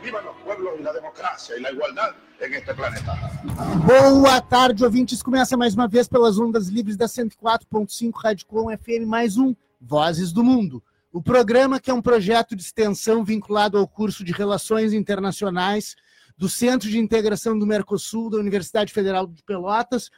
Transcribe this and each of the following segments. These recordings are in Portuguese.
que los pueblos y la democracia y la igualdad en este planeta. Boa tarde, ouvintes. Começa mais uma vez pelas ondas livres da 104.5 Rádio Com FM, mais um Vozes do Mundo. O programa que é um projeto de extensão vinculado ao curso de Relações Internacionais do Centro de Integração do Mercosul da Universidade Federal de Pelotas.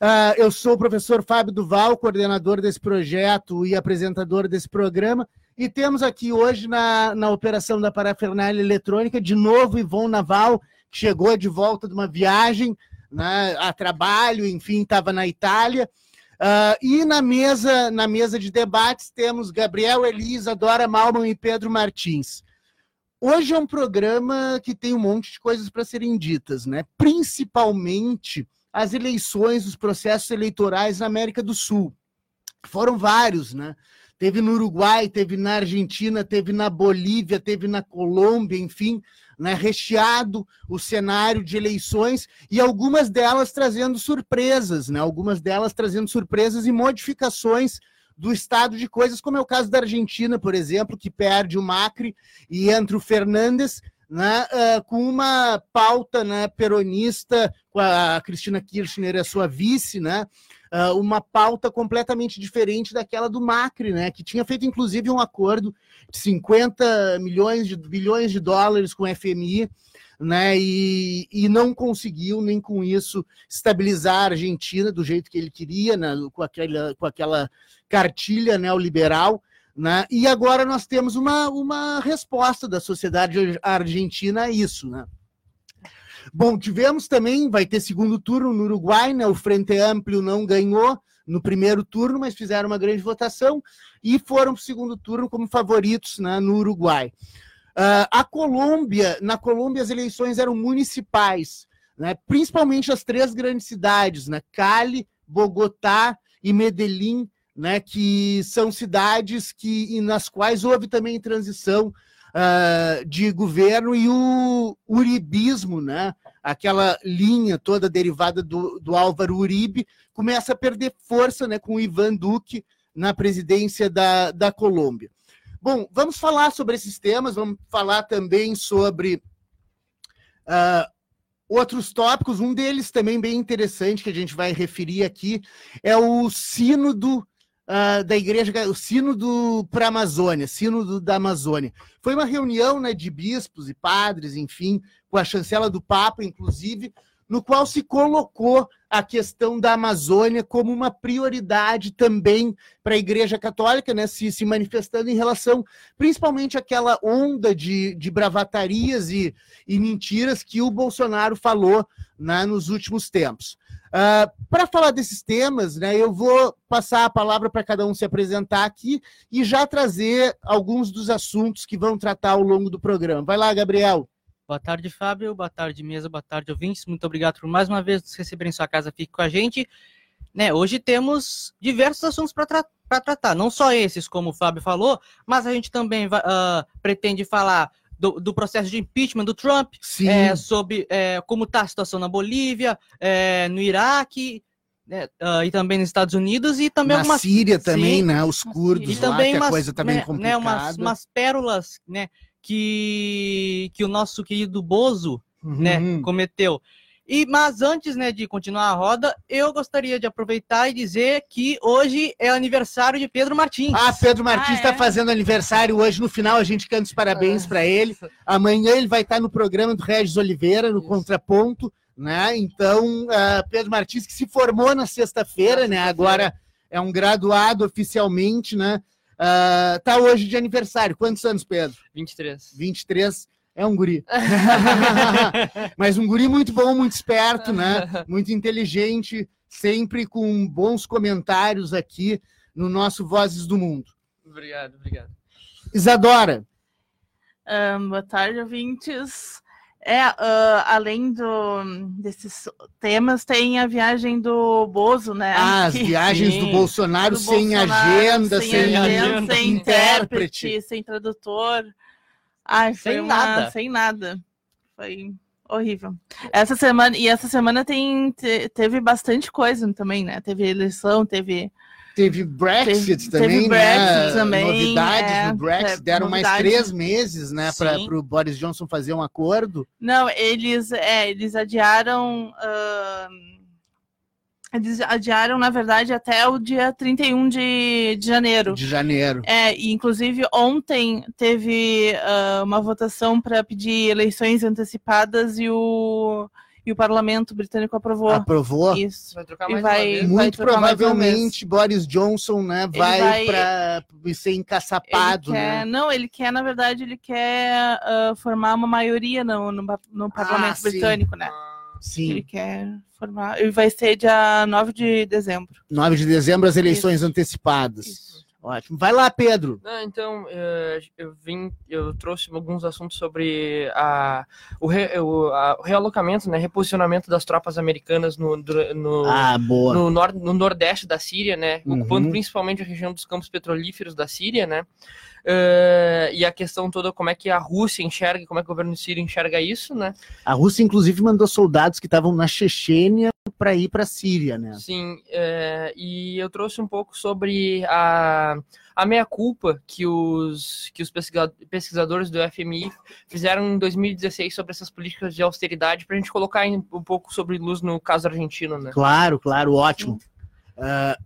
Uh, eu sou o professor Fábio Duval, coordenador desse projeto e apresentador desse programa. E temos aqui hoje na, na operação da parafernália eletrônica, de novo, Ivon Naval, que chegou de volta de uma viagem né, a trabalho, enfim, estava na Itália. Uh, e na mesa, na mesa de debates temos Gabriel Elisa, Dora Malman e Pedro Martins. Hoje é um programa que tem um monte de coisas para serem ditas, né? Principalmente as eleições, os processos eleitorais na América do Sul. Foram vários, né? Teve no Uruguai, teve na Argentina, teve na Bolívia, teve na Colômbia, enfim, né, recheado o cenário de eleições e algumas delas trazendo surpresas, né, algumas delas trazendo surpresas e modificações do estado de coisas, como é o caso da Argentina, por exemplo, que perde o Macri e entra o Fernandes, né, uh, com uma pauta né, peronista, com a Cristina Kirchner, a sua vice, né, uh, uma pauta completamente diferente daquela do Macri, né, que tinha feito inclusive um acordo de 50 milhões de bilhões de dólares com o FMI, né, e, e não conseguiu nem com isso estabilizar a Argentina do jeito que ele queria, né, com, aquela, com aquela cartilha neoliberal. Né? E agora nós temos uma, uma resposta da sociedade argentina a isso. Né? Bom, tivemos também, vai ter segundo turno no Uruguai, né? o Frente Amplio não ganhou no primeiro turno, mas fizeram uma grande votação e foram para o segundo turno como favoritos né, no Uruguai. Uh, a Colômbia, na Colômbia as eleições eram municipais, né, principalmente as três grandes cidades, né, Cali, Bogotá e Medellín, né, que são cidades que nas quais houve também transição uh, de governo e o uribismo, né, aquela linha toda derivada do, do Álvaro Uribe, começa a perder força né, com o Ivan Duque na presidência da, da Colômbia. Bom, vamos falar sobre esses temas, vamos falar também sobre uh, outros tópicos. Um deles também bem interessante que a gente vai referir aqui é o sínodo uh, da igreja, o sínodo para a Amazônia, sínodo da Amazônia. Foi uma reunião né, de bispos e padres, enfim, com a chancela do Papa, inclusive, no qual se colocou a questão da Amazônia como uma prioridade também para a Igreja Católica, né, se, se manifestando em relação principalmente àquela onda de, de bravatarias e, e mentiras que o Bolsonaro falou né, nos últimos tempos. Uh, ah, para falar desses temas, né, eu vou passar a palavra para cada um se apresentar aqui e já trazer alguns dos assuntos que vão tratar ao longo do programa. Vai lá, Gabriel. Boa tarde, Fábio. Boa tarde, mesa. Boa tarde, ouvintes. Muito obrigado por mais uma vez nos receber em sua casa. Fique com a gente. Né, hoje temos diversos assuntos para tra tratar, não só esses, como o Fábio falou, mas a gente também uh, pretende falar do, do, processo de impeachment do Trump, é, sobre é, como está a situação na Bolívia, é, no Iraque, uh, e também nos Estados Unidos, e também na algumas... Síria também, Sim, né, os curdos e também lá, umas, a coisa também tá né, complicada. Né, umas, umas pérolas, né, que, que o nosso querido Bozo, né, uhum. né, cometeu. E, mas antes né, de continuar a roda, eu gostaria de aproveitar e dizer que hoje é aniversário de Pedro Martins. Ah, Pedro Martins está ah, é? fazendo aniversário hoje. No final, a gente canta os parabéns para ele. Amanhã ele vai estar no programa do Regis Oliveira, no Isso. Contraponto. Né? Então, uh, Pedro Martins, que se formou na sexta-feira, né? agora é um graduado oficialmente, né? Uh, tá hoje de aniversário. Quantos anos, Pedro? 23. 23 é um guri. Mas um guri muito bom, muito esperto, né? Muito inteligente, sempre com bons comentários aqui no nosso Vozes do Mundo. Obrigado, obrigado. Isadora. Um, boa tarde, ouvintes. É, uh, além do, desses temas, tem a viagem do Bozo, né? Ah, as viagens Sim. do Bolsonaro do sem Bolsonaro, agenda, sem, sem, agenda, sem intérprete, sem tradutor. Ai, sem uma... nada. Sem nada. Foi horrível. Essa semana, e essa semana tem, te, teve bastante coisa também, né? Teve eleição, teve Teve Brexit Teve- também, teve né? Brexit também, Novidades é, no Brexit. é, Deram mais três meses, né, para o Boris Johnson fazer um acordo. Não, eles, é, eles adiaram. ahn, eles adiaram, na verdade, até o dia 31 de, de janeiro. de janeiro. É, e inclusive ontem teve ah, uma votação para pedir eleições antecipadas e o, e o parlamento britânico aprovou Aprovou. isso. Vai trocar E mais vai- uma vez. vai Muito uma provavelmente Boris Johnson, né, vai, vai- para ser Ele encaçapado, quer, né? Não, ele quer, na verdade, ele quer ah, formar uma maioria no, no, no parlamento Ah, sim. britânico, né? Ele Sim, quer formar. E vai ser dia 9 de dezembro. 9 de dezembro as eleições Isso. antecipadas. Isso. Ótimo. Vai lá, Pedro. Não, então, eh, eu vim, eu trouxe alguns assuntos sobre a, o, re- o, a- o realocamento, né, reposicionamento das tropas americanas no, no, Ah, boa. no, nor no nordeste da Síria, né, Uhum. ocupando principalmente a região dos campos petrolíferos da Síria, né, eh, e a questão toda, como é que a Rússia enxerga, como é que o governo sírio enxerga isso, né, A Rússia, inclusive, mandou soldados que estavam na Chechênia para ir para a Síria, né? Sim, é, e eu trouxe um pouco sobre a, a meia-culpa que os, que os pesquisa- pesquisadores do FMI fizeram em 2016 sobre essas políticas de austeridade, para a gente colocar um pouco sobre luz no caso argentino, né? Claro, claro, ótimo. Ah,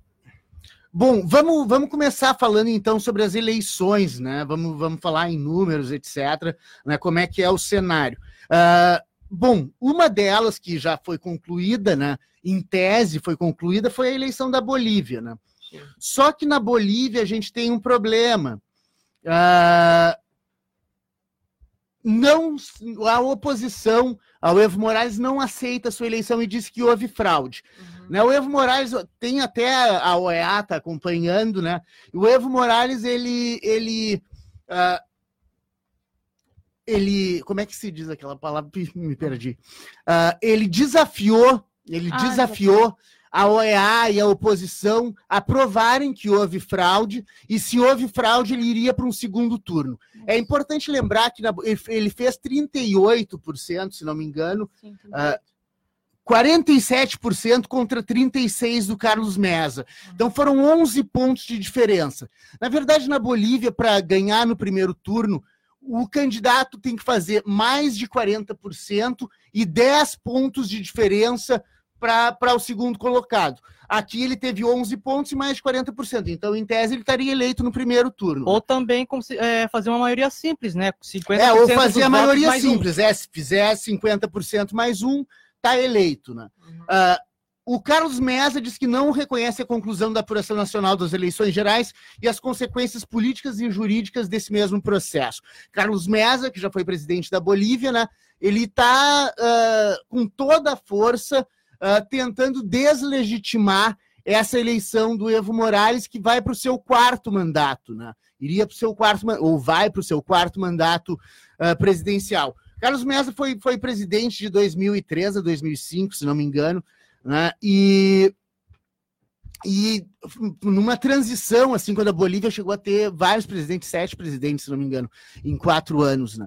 bom, vamos, vamos começar falando então sobre as eleições, né? Vamos, vamos falar em números, etc. Né? Como é que é o cenário? Ah, bom, uma delas que já foi concluída, né? Em tese foi concluída, foi a eleição da Bolívia, né? Sim. Só que na Bolívia a gente tem um problema. Ah, não, a oposição ao Evo Morales não aceita a sua eleição e diz que houve fraude. Né, o Evo Morales tem até a OEA tá acompanhando, né? O Evo Morales ele ele ah, ele como é que se diz aquela palavra? Me perdi. Ah, ele desafiou, ele Ah, desafiou a OEA e a oposição a provarem que houve fraude e se houve fraude ele iria para um segundo turno. É importante lembrar que na- ele- fez 38%, se não me engano, Sim, Ah, 47% contra 36% do Carlos Mesa. Então foram 11 pontos de diferença. Na verdade, na Bolívia, para ganhar no primeiro turno, o candidato tem que fazer mais de 40% e 10 pontos de diferença para o segundo colocado. Aqui ele teve 11 pontos e mais de 40%. Então, em tese, ele estaria eleito no primeiro turno. Ou também é, fazer uma maioria simples, né? 50% É, ou fazer a maioria mais um. simples. É, se fizer 50% mais um, tá eleito, né? Ah, o Carlos Mesa diz que não reconhece a conclusão da apuração nacional das eleições gerais e as consequências políticas e jurídicas desse mesmo processo. Carlos Mesa, que já foi presidente da Bolívia, né? Ele está com toda a força ah, tentando deslegitimar essa eleição do Evo Morales, que vai para o seu quarto mandato, né? Iria para o seu quarto, ou vai para o seu quarto mandato ah, presidencial. Carlos Mesa foi, foi presidente de 2003 a 2005, se não me engano, né? E, e numa transição, assim, quando a Bolívia chegou a ter vários presidentes, sete presidentes, se não me engano, em quatro anos, né?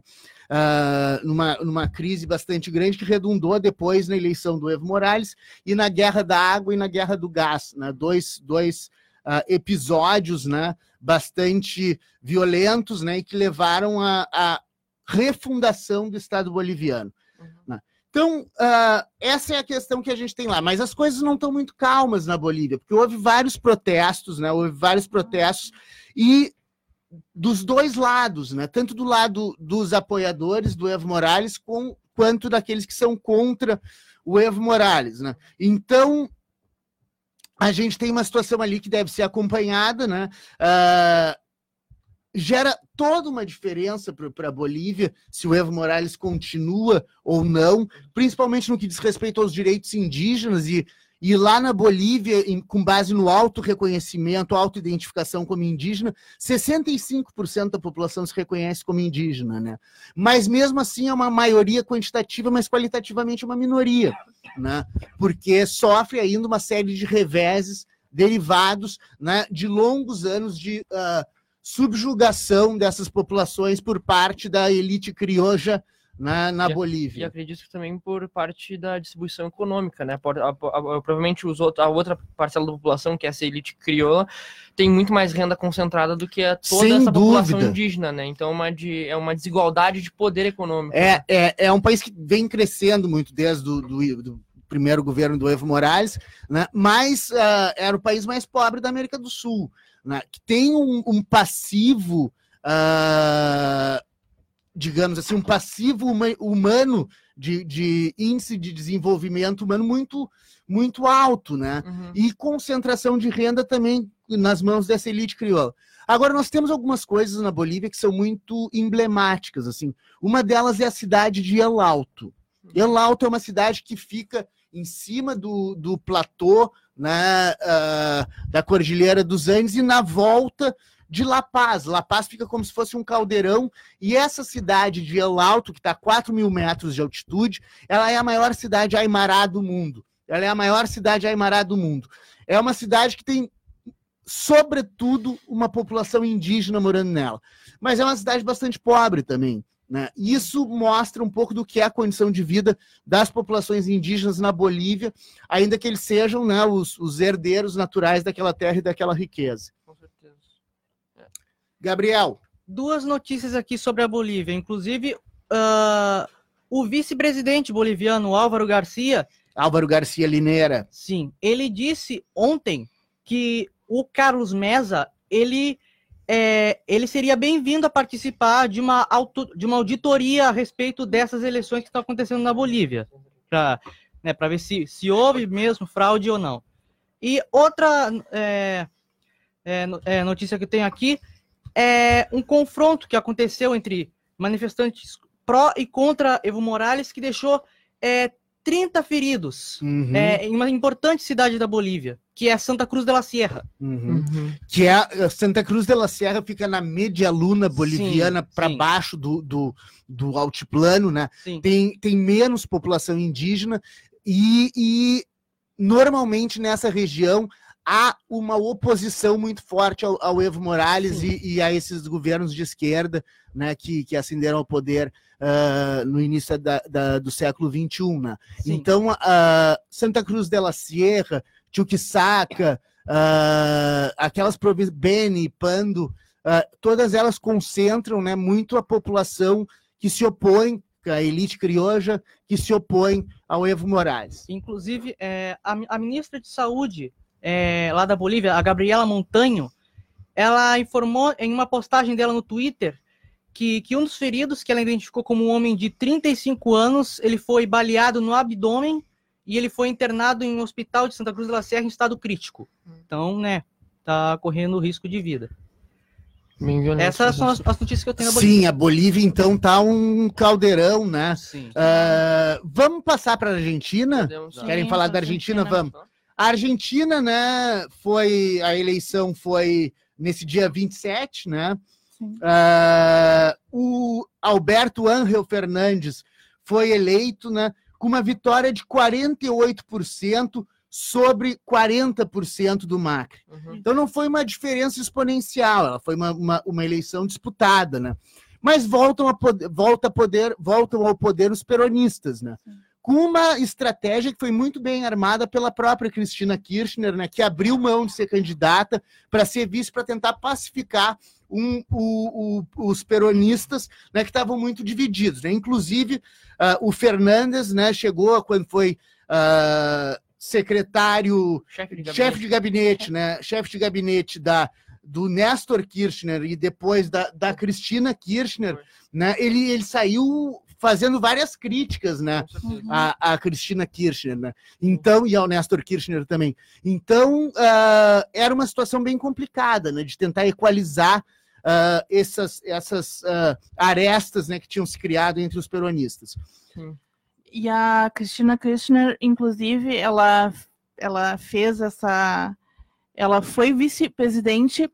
Ah, numa, numa crise bastante grande que redundou depois na eleição do Evo Morales e na guerra da água e na guerra do gás, né? Dois, dois ah, episódios, né? Bastante violentos, né? E que levaram a, a refundação do Estado boliviano. né? Então, ah, essa é a questão que a gente tem lá. Mas as coisas não estão muito calmas na Bolívia, porque houve vários protestos, né? Houve vários protestos e dos dois lados, né? Tanto do lado dos apoiadores do Evo Morales com, quanto daqueles que são contra o Evo Morales, né? Então, a gente tem uma situação ali que deve ser acompanhada, né? Ah, gera toda uma diferença para a Bolívia se o Evo Morales continua ou não, principalmente no que diz respeito aos direitos indígenas e, e lá na Bolívia, em- com base no auto reconhecimento, autoidentificação como indígena, 65% da população se reconhece como indígena, né? Mas mesmo assim é uma maioria quantitativa, mas qualitativamente é uma minoria, né? Porque sofre ainda uma série de reveses derivados né, de longos anos de ah, subjugação dessas populações por parte da elite crioja na, na E- E Bolívia. acredito que também por parte da distribuição econômica, né? Por- a- a- a- provavelmente os outros, a outra parcela da população, que é essa elite crioula, tem muito mais renda concentrada do que a toda Sem essa população dúvida. indígena, né? Então é uma, de, é uma desigualdade de poder econômico. É, é, é um país que vem crescendo muito desde do, do, do primeiro governo do Evo Morales, né? mas ah, era o país mais pobre da América do Sul, né? que tem um, um passivo, ah, digamos assim, um passivo huma- humano de, de índice de desenvolvimento humano muito, muito alto, né? Uhum. e concentração de renda também nas mãos dessa elite crioula. Agora, nós temos algumas coisas na Bolívia que são muito emblemáticas. assim. Uma delas é a cidade de El Alto. El Alto é uma cidade que fica em cima do, do platô né, ah, da Cordilheira dos Andes e na volta de La Paz. La Paz fica como se fosse um caldeirão e essa cidade de El Alto, que está a 4 mil metros de altitude, ela é a maior cidade aimará do mundo. Ela é a maior cidade aimará do mundo. É uma cidade que tem, sobretudo, uma população indígena morando nela. Mas é uma cidade bastante pobre também. Né? Isso mostra um pouco do que é a condição de vida das populações indígenas na Bolívia, ainda que eles sejam né, os, os herdeiros naturais daquela terra e daquela riqueza. Com certeza. Gabriel, Duas notícias aqui sobre a Bolívia. Inclusive, ah, o vice-presidente boliviano Álvaro Garcia Álvaro Garcia Lineira. Sim, ele disse ontem que o Carlos Mesa ele é, ele seria bem-vindo a participar de uma, auto, de uma auditoria a respeito dessas eleições que estão acontecendo na Bolívia, para né, pra ver se, se houve mesmo fraude ou não. E outra é, é, é, notícia que eu tenho aqui é um confronto que aconteceu entre manifestantes pró e contra Evo Morales, que deixou é, 30 feridos Uhum, é, em uma importante cidade da Bolívia, que é Santa Cruz de la Sierra. uhum. Uhum. que é Santa Cruz de la Sierra fica na média luna boliviana para baixo do, do, do altiplano, né? Sim. Tem, tem menos população indígena e, e normalmente nessa região há uma oposição muito forte ao, ao Evo Morales e, e a esses governos de esquerda, né? Que, que ascenderam ao poder ah, no início da, da- do século XXI, né? Então, a Santa Cruz de la Sierra, Chuquisaca, ah, aquelas províncias, Beni, Pando, ah, todas elas concentram né, muito a população que se opõe, a elite crioja, que se opõe ao Evo Morales. Inclusive, é, a, a ministra de Saúde é, lá da Bolívia, a Gabriela Montanho, ela informou em uma postagem dela no Twitter que, que um dos feridos, que ela identificou como um homem de 35 anos, ele foi baleado no abdômen e ele foi internado em um hospital de Santa Cruz de la Serra em estado crítico. Então, né, tá correndo risco de vida. Essas são as, as notícias que eu tenho da Bolívia. Sim, a Bolívia então tá um caldeirão, né? Sim. Ah, vamos passar para a Argentina? Podemos- Querem Sim, falar da Argentina? Argentina. Vamos. A Argentina, né, foi a eleição foi nesse dia 27, né? Sim. Ah, o Alberto Ángel Fernandes foi eleito, né, com uma vitória de 48% sobre 40% do Macri. Uhum. Então não foi uma diferença exponencial, ela foi uma, uma, uma eleição disputada, né? Mas voltam a poder, volta a poder, voltam ao poder os peronistas, né? Com uma estratégia que foi muito bem armada pela própria Cristina Kirchner, né? Que abriu mão de ser candidata para ser vice para tentar pacificar um- o- o- os peronistas, né? Que estavam muito divididos, né? Inclusive ah, o Fernandes, né? Chegou quando foi ah, secretário Chefe de gabinete. chefe de gabinete, né? Chefe de gabinete da do Nestor Kirchner e depois da, da Cristina Kirchner, né? Ele, ele saiu fazendo várias críticas, né? Com certeza. A, a Cristina Kirchner, né? Então, e ao Nestor Kirchner também. Então, ah, era uma situação bem complicada, né? De tentar equalizar ah, essas, essas ah, arestas né, que tinham se criado entre os peronistas. E a Cristina Kirchner, inclusive, ela, ela fez essa. Ela foi vice-presidente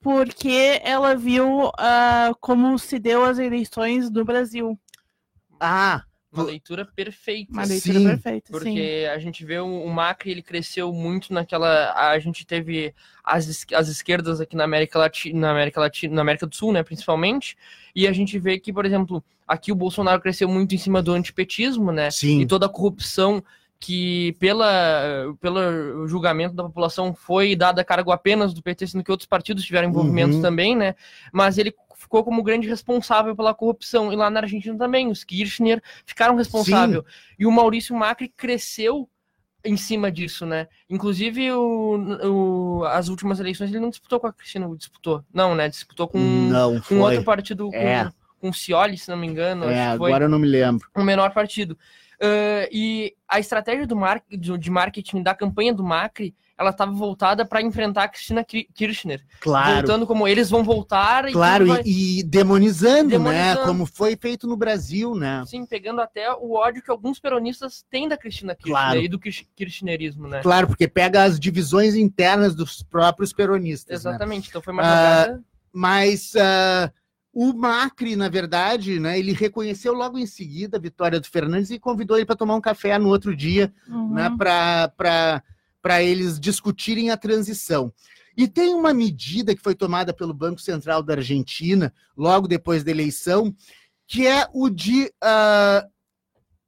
porque ela viu ah, como se deu as eleições no Brasil. Ah, Uma leitura perfeita. Uma leitura Sim, perfeita, sim. Porque a gente vê o, o Macri, ele cresceu muito naquela. A gente teve as, as esquerdas aqui na América Latina, na América Latina, na América do Sul, né, principalmente. E a gente vê que, por exemplo, aqui o Bolsonaro cresceu muito em cima do antipetismo, né? Sim. E toda a corrupção que, pela, pelo julgamento da população, foi dada a cargo apenas do PT, sendo que outros partidos tiveram envolvimento Uhum. também, né? Mas ele ficou como grande responsável pela corrupção. E lá na Argentina também, os Kirchner ficaram responsáveis. E o Maurício Macri cresceu em cima disso, né? Inclusive, o, o- as últimas eleições ele não disputou com a Cristina, disputou. Não, né? Disputou com, Não, com outro partido, com, É. com o Scioli, se não me engano. É, agora eu não me lembro. um menor partido. Ah, e a estratégia do mar de marketing da campanha do Macri, ela estava voltada para enfrentar a Cristina Ki- Kirchner. Claro. Voltando como eles vão voltar e Claro, vai- e, e demonizando, né? Demonizando. Como foi feito no Brasil, né? Sim, pegando até o ódio que alguns peronistas têm da Cristina Kirchner Claro. e do kirch- kirchnerismo, né? Claro, porque pega as divisões internas dos próprios peronistas. né? Exatamente. Então foi uma jogada. Mas ah, o Macri, na verdade, né, ele reconheceu logo em seguida a vitória do Fernandes e convidou ele para tomar um café no outro dia, Uhum. né, para eles discutirem a transição. E tem uma medida que foi tomada pelo Banco Central da Argentina, logo depois da eleição, que é o de ah,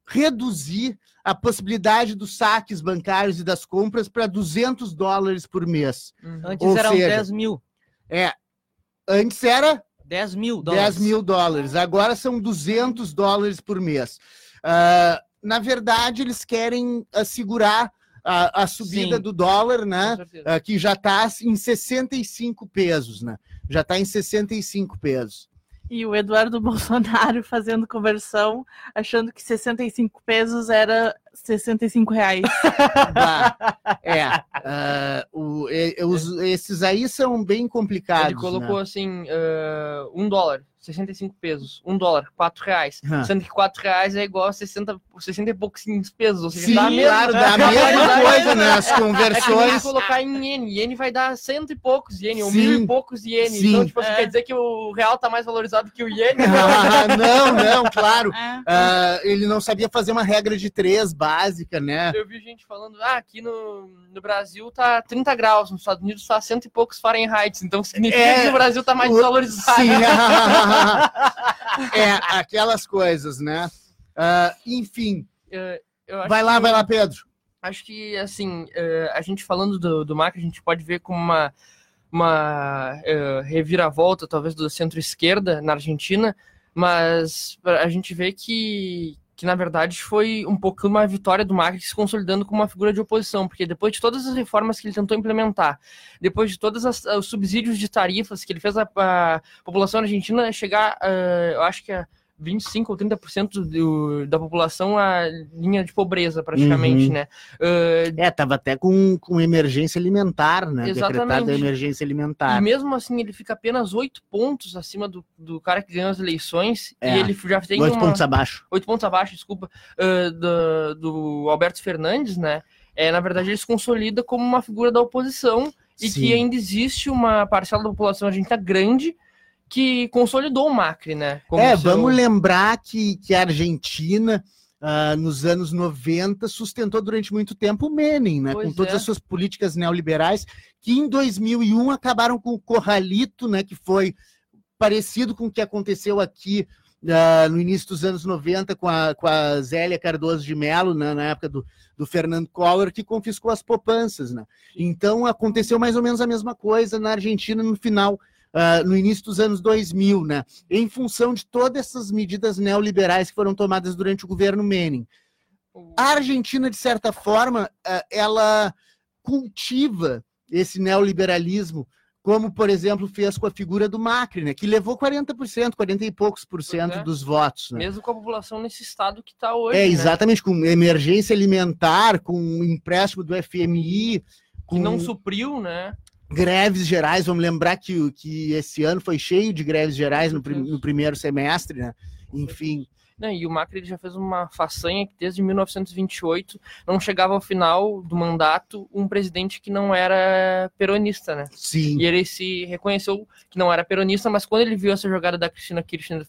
reduzir a possibilidade dos saques bancários e das compras para 200 dólares por mês. Uhum. Antes Ou eram seja, 10 mil. É, antes era 10 mil 10 dólares. mil dólares, agora são 200 dólares por mês. Ah, na verdade, eles querem assegurar a, a subida Sim. do dólar, né? ah, que já está em 65 pesos, né? Já está em 65 pesos. E o Eduardo Bolsonaro fazendo conversão, achando que 65 pesos era 65 reais. Bah, é, ah, o- e- os- esses aí são bem complicados. Ele colocou né? assim, ah, um dólar, 65 pesos. Um dólar, 4 reais. Hã. Sendo que 4 reais é igual a 60, 60 e pouquinhos pesos. Ou seja, Sim, dá a mesma- claro, dá a mesma coisa, né? As É que nem conversões. colocar em iene. Iene vai dar cento e poucos iene, ou mil e poucos iene. Sim. Então, tipo, É. quer dizer que o real tá mais valorizado que o iene? Ah, não, não, claro. É. Ah, ele não sabia fazer uma regra de três básica, né? Eu vi gente falando, ah, aqui no, no Brasil tá 30 graus, nos Estados Unidos tá cento e poucos Fahrenheit, então significa É, que o Brasil tá mais o- desvalorizado. Sim. é, aquelas coisas, né? Ah, enfim, acho vai lá, que- vai lá, Pedro. Acho que, assim, eh, a gente falando do, do Macri, a gente pode ver como uma, uma eh, reviravolta, talvez, do centro-esquerda na Argentina, mas a gente vê que, que, na verdade, foi um pouco uma vitória do Macri se consolidando como uma figura de oposição, porque depois de todas as reformas que ele tentou implementar, depois de todos os subsídios de tarifas que ele fez a, a população argentina chegar, eh, eu acho que a 25 ou 30% do, da população a linha de pobreza, praticamente, Uhum. né? Eh, É, tava até com, com emergência alimentar, né? Exatamente. Decretada a emergência alimentar. E mesmo assim, ele fica apenas oito pontos acima do, do cara que ganhou as eleições. É, E ele já tem Oito uma... pontos abaixo. oito pontos abaixo, desculpa, ah, do, do Alberto Fernandes, né? É, na verdade, ele se consolida como uma figura da oposição e Sim. que ainda existe uma parcela da população argentina grande que consolidou o Macri, né? É, seu- vamos lembrar que, que a Argentina, ah, nos anos 90, sustentou durante muito tempo o Menem, né? Pois com todas é. as suas políticas neoliberais, que em 2001 acabaram com o Corralito, né? Que foi parecido com o que aconteceu aqui ah, no início dos anos 90 com a, com a Zélia Cardoso de Mello, né, na época do, do Fernando Collor, que confiscou as poupanças. Né? Então aconteceu mais ou menos a mesma coisa na Argentina no final, ah, no início dos anos 2000, né? em função de todas essas medidas neoliberais que foram tomadas durante o governo Menem. A Argentina, de certa forma, ah, ela cultiva esse neoliberalismo, como, por exemplo, fez com a figura do Macri, né? que levou 40%, 40 e poucos por cento é. dos votos. Né? Mesmo com a população nesse estado que está hoje. É, né? exatamente, com emergência alimentar, com empréstimo do FMI, com Que não supriu, né? Greves gerais. Vamos lembrar que, que esse ano foi cheio de greves gerais no, prim- no primeiro semestre, né? Enfim. Né, e o Macri ele já fez uma façanha que desde 1928 não chegava ao final do mandato um presidente que não era peronista, né? Sim. E ele se reconheceu que não era peronista, mas quando ele viu essa jogada da Cristina Kirchner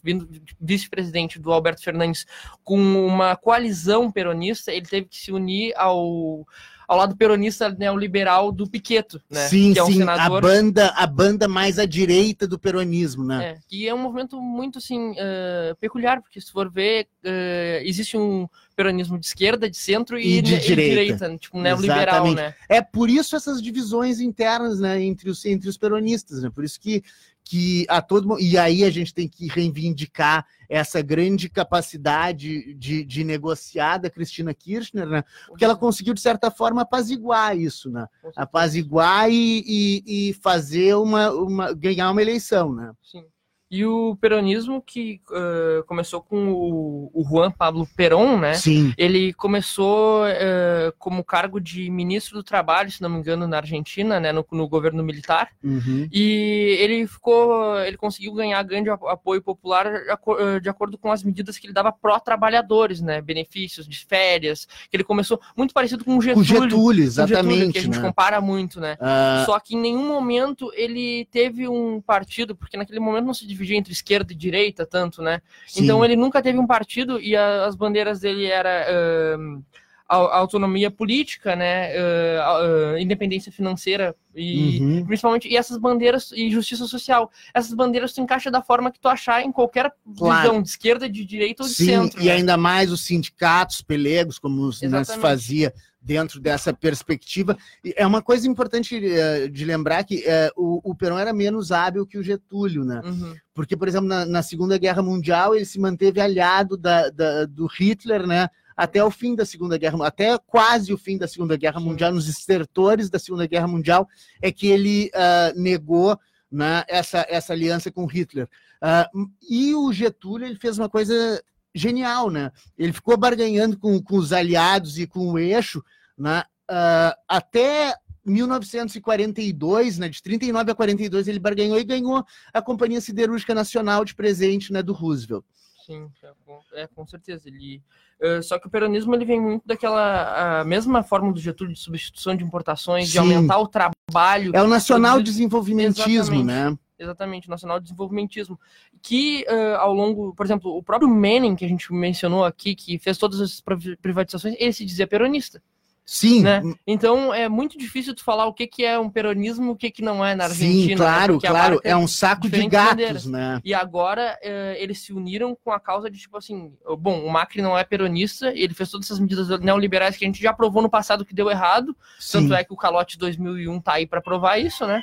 vice-presidente do Alberto Fernandes com uma coalizão peronista, ele teve que se unir ao ao lado peronista neoliberal do Piqueto, né? Sim, que é um sim, senador a banda, a banda mais à direita do peronismo, né? É, que é um movimento muito assim uh, peculiar, porque se for ver, uh, existe um peronismo de esquerda, de centro e, E de e direita. tipo neoliberal, Exatamente. né? É por isso essas divisões internas, né, entre os, entre os peronistas, né? Por isso que, que a todo e aí a gente tem que reivindicar essa grande capacidade de, de negociar da Cristina Kirchner, né? Porque ela conseguiu de certa forma apaziguar isso, né? Apaziguar e, e, e fazer uma, uma ganhar uma eleição, né? Sim. E o peronismo que uh, começou com o, o Juan Pablo Perón, né? Sim. Ele começou uh, como cargo de ministro do Trabalho, se não me engano, na Argentina, né? No, no governo militar. Uhum. E ele ficou, ele conseguiu ganhar grande apo- apoio popular de eh, de acordo com as medidas que ele dava pró-trabalhadores, né? Benefícios de férias, que ele começou muito parecido com o Com Getúlio. Getúlio, com o Getúlio, exatamente, que a gente né? compara muito, né? Ah, Só que em nenhum momento ele teve um partido, porque naquele momento não se dividia entre esquerda e direita tanto, né? sim. Então ele nunca teve um partido e a- as bandeiras dele era ahn, a, a autonomia política, né? a independência financeira e Uhum. principalmente e essas bandeiras e justiça social. Essas bandeiras tu encaixa da forma que tu achar em qualquer Claro. visão de esquerda, de direita ou de Sim, centro. e né? ainda mais os sindicatos, pelegos, como os- né, se Exatamente. fazia dentro dessa perspectiva. E é uma coisa importante eh, de lembrar que eh, o, o Perón era menos hábil que o Getúlio, né? Uhum. Porque, por exemplo, na, na Segunda Guerra Mundial, ele se manteve aliado da, da- do Hitler, né? Até o fim da Segunda Guerra, até quase o fim da Segunda Guerra Sim. Mundial, nos estertores da Segunda Guerra Mundial, é que ele ah, negou né, essa, essa aliança com Hitler. Ah, e o Getúlio ele fez uma coisa genial, né? Ele ficou barganhando com, com os aliados e com o eixo, né? ah, até 1942, né? De 39 a 42 ele barganhou e ganhou a Companhia Siderúrgica Nacional de presente, né? Do Roosevelt. Sim, é, com- é, com certeza. Ele, eh, só que o peronismo ele vem muito daquela a mesma forma do Getúlio de substituição de importações, de Sim. aumentar o trabalho. É o nacional desenvolvimentismo, né? Exatamente, nacional desenvolvimentismo. Que eh, ao longo, por exemplo, o próprio Menem, que a gente mencionou aqui, que fez todas as priv- privatizações, ele se dizia peronista. Sim, Né? Então é muito difícil tu falar o que, que é um peronismo e o que, que não é na Argentina. sim, né? claro, Porque claro. É um saco de gatos, bandeiras. né? E agora eh, eles se uniram com a causa de, tipo assim, bom, o Macri não é peronista, ele fez todas essas medidas neoliberais que a gente já provou no passado que deu errado, Sim. tanto é que o calote 2001 tá aí para provar isso, né?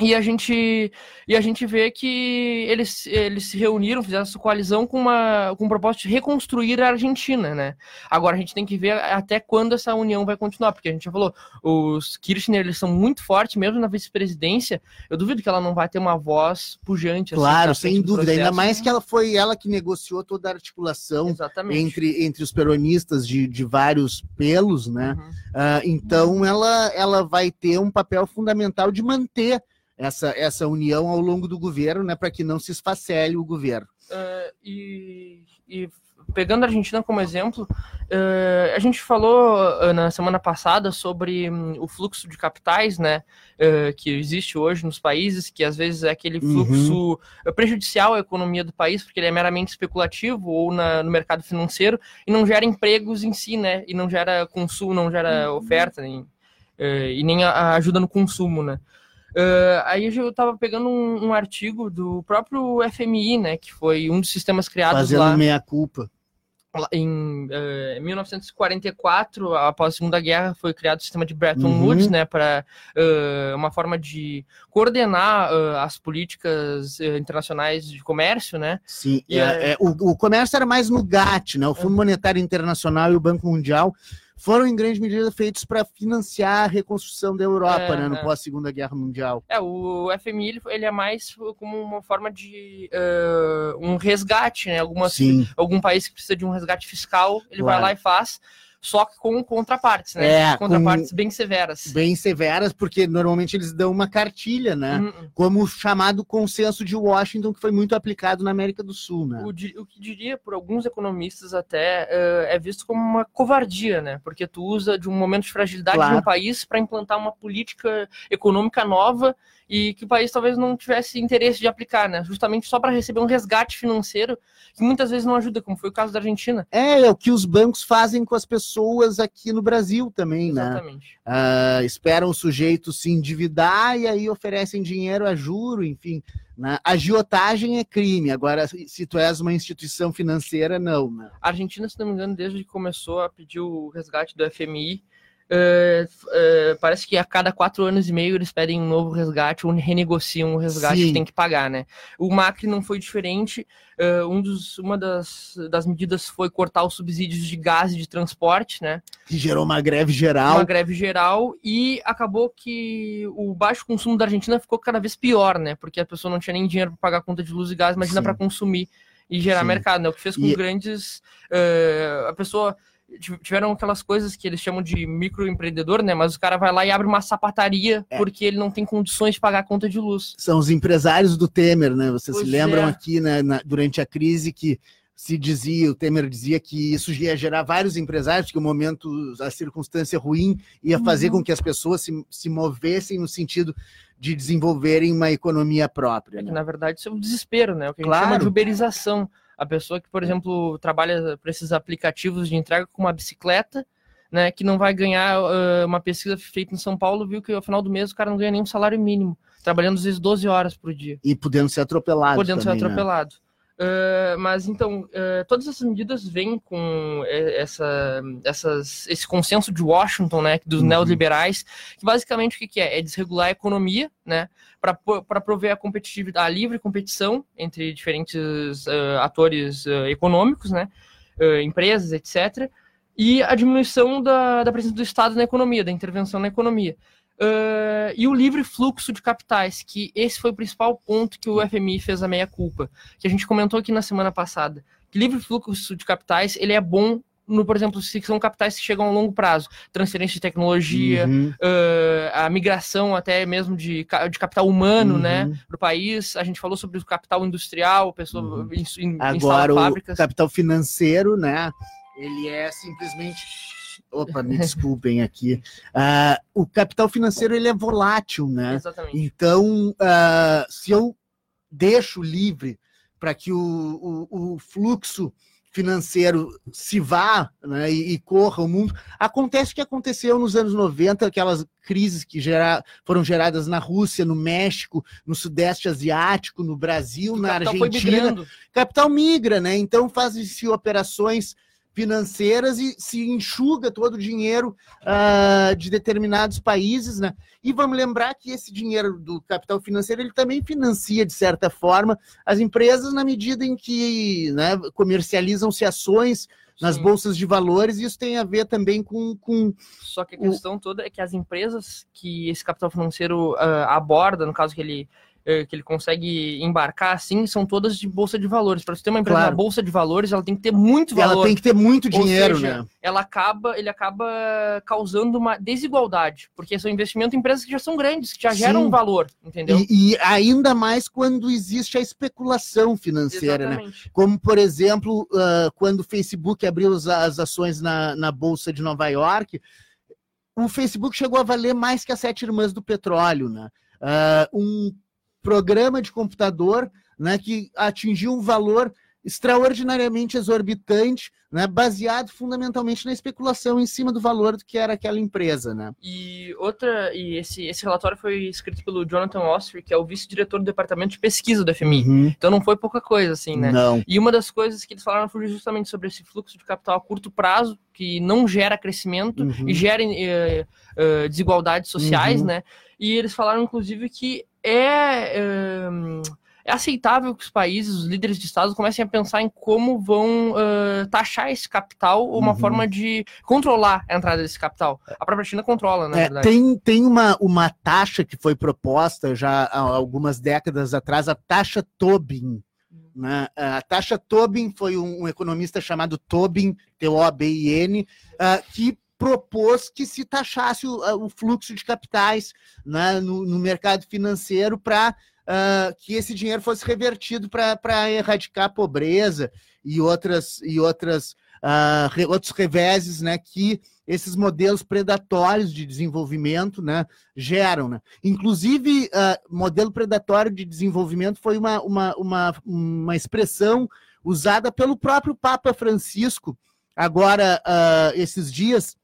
E a gente e a gente vê que eles, eles se reuniram, fizeram essa coalizão com uma com o propósito de reconstruir a Argentina, né? Agora a gente tem que ver até quando essa união vai continuar, porque a gente já falou, os Kirchner eles são muito fortes, mesmo na vice-presidência. Eu duvido que ela não vai ter uma voz pujante. assim, Claro, sem dúvida. Ainda mais que ela foi ela que negociou toda a articulação Exatamente. entre, entre os peronistas de, de vários pelos, né? Uhum. Ah, então ela, ela vai ter um papel fundamental de manter essa, essa união ao longo do governo, né? Para que não se esfacele o governo. Eh, e, e pegando a Argentina como exemplo, eh, a gente falou eh, na semana passada sobre hum, o fluxo de capitais, né, que existe hoje nos países, que às vezes é aquele Uhum. fluxo eh, prejudicial à economia do país, porque ele é meramente especulativo ou na- no mercado financeiro e não gera empregos em si, né, e não gera consumo, não gera oferta nem, e nem a- a ajuda no consumo, né. Uh, aí eu estava pegando um, um artigo do próprio FMI, né, que foi um dos sistemas criados Fazendo lá, meia culpa. lá em uh, 1944, após a Segunda Guerra, foi criado o sistema de Bretton Uhum. Woods, né, para uh, uma forma de coordenar uh, as políticas uh, internacionais de comércio, né. Sim, E é- é- é, o, o comércio era mais no GATT, né? O Fundo Monetário Internacional e o Banco Mundial foram em grande medida feitos para financiar a reconstrução da Europa, É, né? No é. pós Segunda Guerra Mundial. É, o FMI ele, ele é mais como uma forma de uh, um resgate, né, algumas Sim, algum país que precisa de um resgate fiscal, ele Claro. vai lá e faz. Só que com contrapartes, né? É, contrapartes bem severas. Bem severas, porque normalmente eles dão uma cartilha, né? Hum, Como o chamado consenso de Washington, que foi muito aplicado na América do Sul, né? O, o que diria por alguns economistas até eh, é visto como uma covardia, né? Porque tu usa de um momento de fragilidade Claro. de um país para implantar uma política econômica nova e que o país talvez não tivesse interesse de aplicar, né? Justamente só para receber um resgate financeiro que muitas vezes não ajuda, como foi o caso da Argentina. É, é o que os bancos fazem com as pessoas aqui no Brasil também, né? Exatamente. Ah, esperam o sujeito se endividar e aí oferecem dinheiro a juro, enfim. Né? Agiotagem é crime. Agora, se se tu és uma instituição financeira, não. Né? A Argentina, se não me engano, desde que começou a pedir o resgate do FMI, eh, parece que a cada quatro anos e meio eles pedem um novo resgate ou renegociam o resgate Sim. que tem que pagar, né? O Macri não foi diferente. eh, um dos, uma das, das medidas foi cortar os subsídios de gás e de transporte, né? Que gerou uma greve geral. Uma greve geral e acabou que o baixo consumo da Argentina ficou cada vez pior, né? Porque a pessoa não tinha nem dinheiro para pagar a conta de luz e gás, imagina para consumir e gerar Sim. mercado, né? O que fez com E- grandes. a pessoa. Tiv- Tiveram aquelas coisas que eles chamam de microempreendedor, né? Mas o cara vai lá e abre uma sapataria É. porque ele não tem condições de pagar a conta de luz. São os empresários do Temer, né? Vocês se Pois lembram é. aqui né, na- durante a crise que se dizia, o Temer dizia que isso ia gerar vários empresários, que o momento, a circunstância ruim ia fazer Uhum. com que as pessoas se, se movessem no sentido de desenvolverem uma economia própria. É que, né? na verdade, isso é um desespero, né? O que a gente Claro. chama de uberização. A pessoa que, por exemplo, trabalha para esses aplicativos de entrega com uma bicicleta, né, que não vai ganhar ah, uma pesquisa feita em São Paulo, viu que ao final do mês o cara não ganha nem um salário mínimo, trabalhando às vezes 12 horas por dia, E podendo ser atropelado. podendo ser também, né? Ah, mas então, ah, todas essas medidas vêm com eh, essa, essas, esse consenso de Washington, né, dos Uhum. neoliberais, que basicamente o que, que é? É desregular a economia, né, para prover a competitividade, a livre competição entre diferentes ah, atores econômicos, né, empresas, etc., e a diminuição da, da presença do Estado na economia, da intervenção na economia. Ah, e o livre fluxo de capitais, que esse foi o principal ponto que o FMI fez a meia-culpa, que a gente comentou aqui na semana passada. Que livre fluxo de capitais, ele é bom no, por exemplo, se são capitais que chegam a longo prazo, transferência de tecnologia, Uhum, ah, a migração até mesmo de, de capital humano, Uhum. né, para o país. A gente falou sobre o capital industrial, pessoa Uhum. in- in- Agora, o capital financeiro, né? Ele é simplesmente. Opa, me desculpem aqui. Ah, o capital financeiro ele é volátil, né? Exatamente. Então, ah, se eu deixo livre para que o, o, o fluxo financeiro se vá né, e, e corra o mundo, acontece o que aconteceu nos anos 90, aquelas crises que gera, foram geradas na Rússia, no México, no Sudeste Asiático, no Brasil, O na capital Argentina capital migra, né? Então fazem-se operações financeiras e se enxuga todo o dinheiro ah, de determinados países, né? E vamos lembrar que esse dinheiro do capital financeiro ele também financia de certa forma as empresas na medida em que né, comercializam-se ações nas Sim. bolsas de valores e isso tem a ver também com, com Só que a O- questão toda é que as empresas que esse capital financeiro ah, aborda, no caso que ele, eh, que ele consegue embarcar assim, são todas de bolsa de valores. Para você ter uma empresa Claro. na bolsa de valores, ela tem que ter muito valor. ela tem que ter muito dinheiro, seja, né? Ela acaba, ele acaba causando uma desigualdade, porque são investimentos em empresas que já são grandes, que já Sim. geram valor, entendeu? E, e ainda mais quando existe a especulação financeira, né? Exatamente. como por exemplo, ah, quando o Facebook abriu as, as ações na, na Bolsa de Nova York, o Facebook chegou a valer mais que as sete irmãs do petróleo, né? Ah, um programa de computador né, que atingiu um valor extraordinariamente exorbitante, né, baseado fundamentalmente na especulação em cima do valor do que era aquela empresa, né? E outra, e esse, esse relatório foi escrito pelo Jonathan Ostry, que é o vice-diretor do departamento de pesquisa do FMI. Uhum. Então não foi pouca coisa, assim, né? Não. E uma das coisas que eles falaram foi justamente sobre esse fluxo de capital a curto prazo, que não gera crescimento Uhum. e gera eh, eh, desigualdades sociais, Uhum. né? E eles falaram, inclusive, que é, eh, é aceitável que os países, os líderes de Estado, comecem a pensar em como vão eh, taxar esse capital ou uma Uhum. forma de controlar a entrada desse capital. A própria China controla, É, verdade. tem tem uma, uma taxa que foi proposta já há algumas décadas atrás, a taxa Tobin. Né? A taxa Tobin foi um, um economista chamado Tobin, T-O-B-I-N, uh, que propôs que se taxasse o, o fluxo de capitais né, no, no mercado financeiro para uh, que esse dinheiro fosse revertido para erradicar a pobreza e outras e outras uh, re, outros reveses, né, que esses modelos predatórios de desenvolvimento, né, geram, né? Inclusive, uh, modelo predatório de desenvolvimento foi uma, uma, uma, uma expressão usada pelo próprio Papa Francisco agora esses dias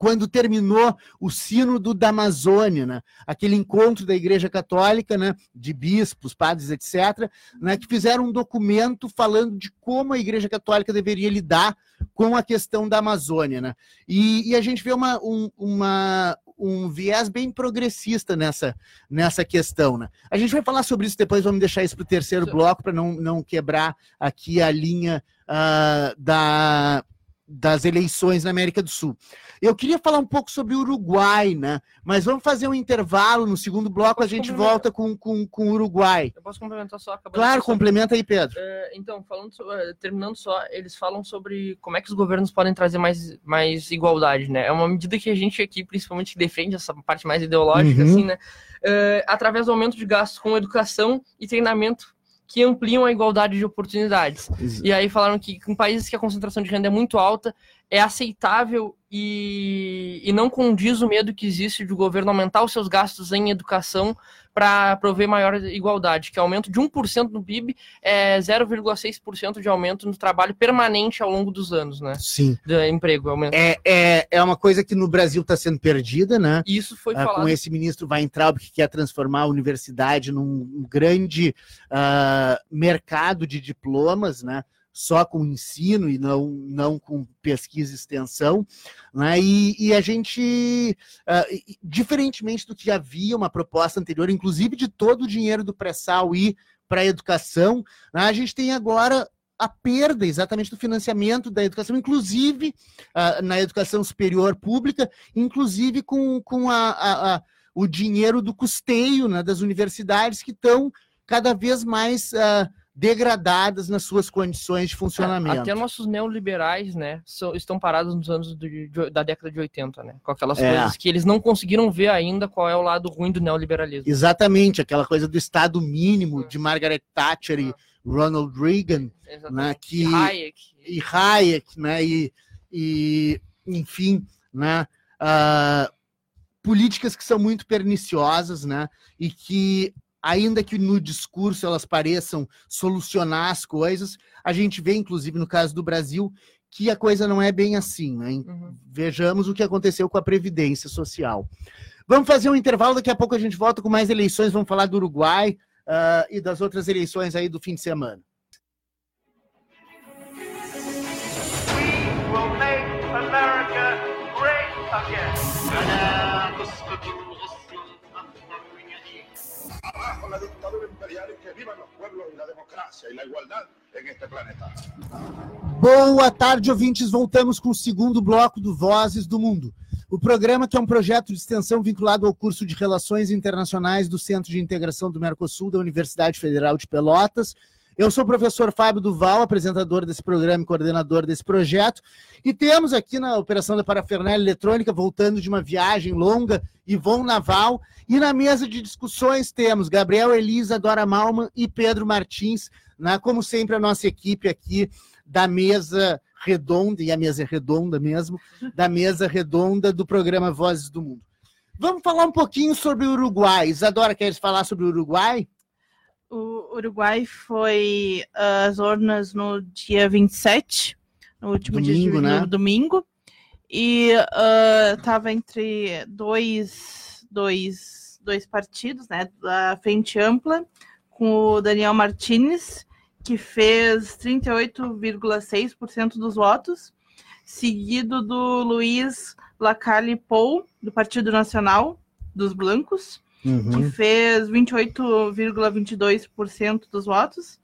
quando terminou o sínodo da Amazônia, né? aquele encontro da Igreja Católica, né? de bispos, padres, etc., né? que fizeram um documento falando de como a Igreja Católica deveria lidar com a questão da Amazônia. Né? E, e a gente vê uma, um, uma, um viés bem progressista nessa, nessa questão. Né? A gente vai falar sobre isso depois, vamos deixar isso para o terceiro bloco, para não, não quebrar aqui a linha uh, da das eleições na América do Sul. Eu queria falar um pouco sobre o Uruguai, né? Mas vamos fazer um intervalo. No segundo bloco a gente volta com, com, com o Uruguai. Eu posso complementar só? Claro, complementa aí, Pedro. Uh, então, falando uh, terminando só, eles falam sobre como é que os governos podem trazer mais, mais igualdade, né? É uma medida que a gente aqui, principalmente, defende essa parte mais ideológica, uhum. assim, né? Uh, através do aumento de gastos com educação e treinamento que ampliam a igualdade de oportunidades. Exato. E aí falaram que em países que a concentração de renda é muito alta, é aceitável e, e não condiz o medo que existe de o governo aumentar os seus gastos em educação para prover maior igualdade, que aumento de 1% no PIB é 0,6% de aumento no trabalho permanente ao longo dos anos, né? Sim. De emprego. Aumento. É, é, é uma coisa que no Brasil está sendo perdida, né? Isso foi ah, falado. Com esse ministro Weintraub, que quer transformar a universidade num grande uh, mercado de diplomas, né? Só com ensino e não, não com pesquisa e extensão, né? e, e a gente, uh, diferentemente do que havia uma proposta anterior, inclusive de todo o dinheiro do pré-sal ir para a educação, né? a gente tem agora a perda exatamente do financiamento da educação, inclusive uh, na educação superior pública, inclusive com, com a, a, a o dinheiro do custeio né, das universidades que estão cada vez mais uh, degradadas nas suas condições de funcionamento. Até nossos neoliberais, né, so, estão parados nos anos de, de, da década de 80, né, com aquelas é. coisas que eles não conseguiram ver ainda qual é o lado ruim do neoliberalismo. Exatamente, aquela coisa do Estado mínimo de Margaret Thatcher e Ronald Reagan, né, que, e Hayek, e Hayek, né, e, e enfim, né, uh, políticas que são muito perniciosas, né, e que ainda que no discurso elas pareçam solucionar as coisas, a gente vê, inclusive no caso do Brasil, que a coisa não é bem assim. Né? Uhum. Vejamos o que aconteceu com a Previdência Social. Vamos fazer um intervalo, daqui a pouco a gente volta com mais eleições, vamos falar do Uruguai uh, e das outras eleições aí do fim de semana. We will make America great again. Abajo la dictadura imperial y que vivan los pueblos la democracia y la igualdad en este planeta. Boa tarde, ouvintes. Voltamos com o segundo bloco do Vozes do Mundo. O programa, que é um projeto de extensão vinculado ao curso de Relações Internacionais do Centro de Integração do Mercosul da Universidade Federal de Pelotas, eu sou o professor Fábio Duval, apresentador desse programa e coordenador desse projeto, e temos aqui na operação da parafernália eletrônica, voltando de uma viagem longa, Ivon Naval, e na mesa de discussões temos Gabriel Elisa, Dora Malman e Pedro Martins, né, como sempre a nossa equipe aqui da mesa redonda, e a mesa é redonda mesmo, da mesa redonda do programa Vozes do Mundo. Vamos falar um pouquinho sobre o Uruguai. Isadora, queres falar sobre o Uruguai? O Uruguai foi às urnas no dia 27, no último domingo, dia de né? domingo. E estava uh, entre dois, dois, dois partidos, né? Da Frente Ampla, com o Daniel Martinez, que fez 38,6% dos votos, seguido do Luiz Lacalle Pou, do Partido Nacional dos Blancos, Uhum. que fez 28,22% dos votos.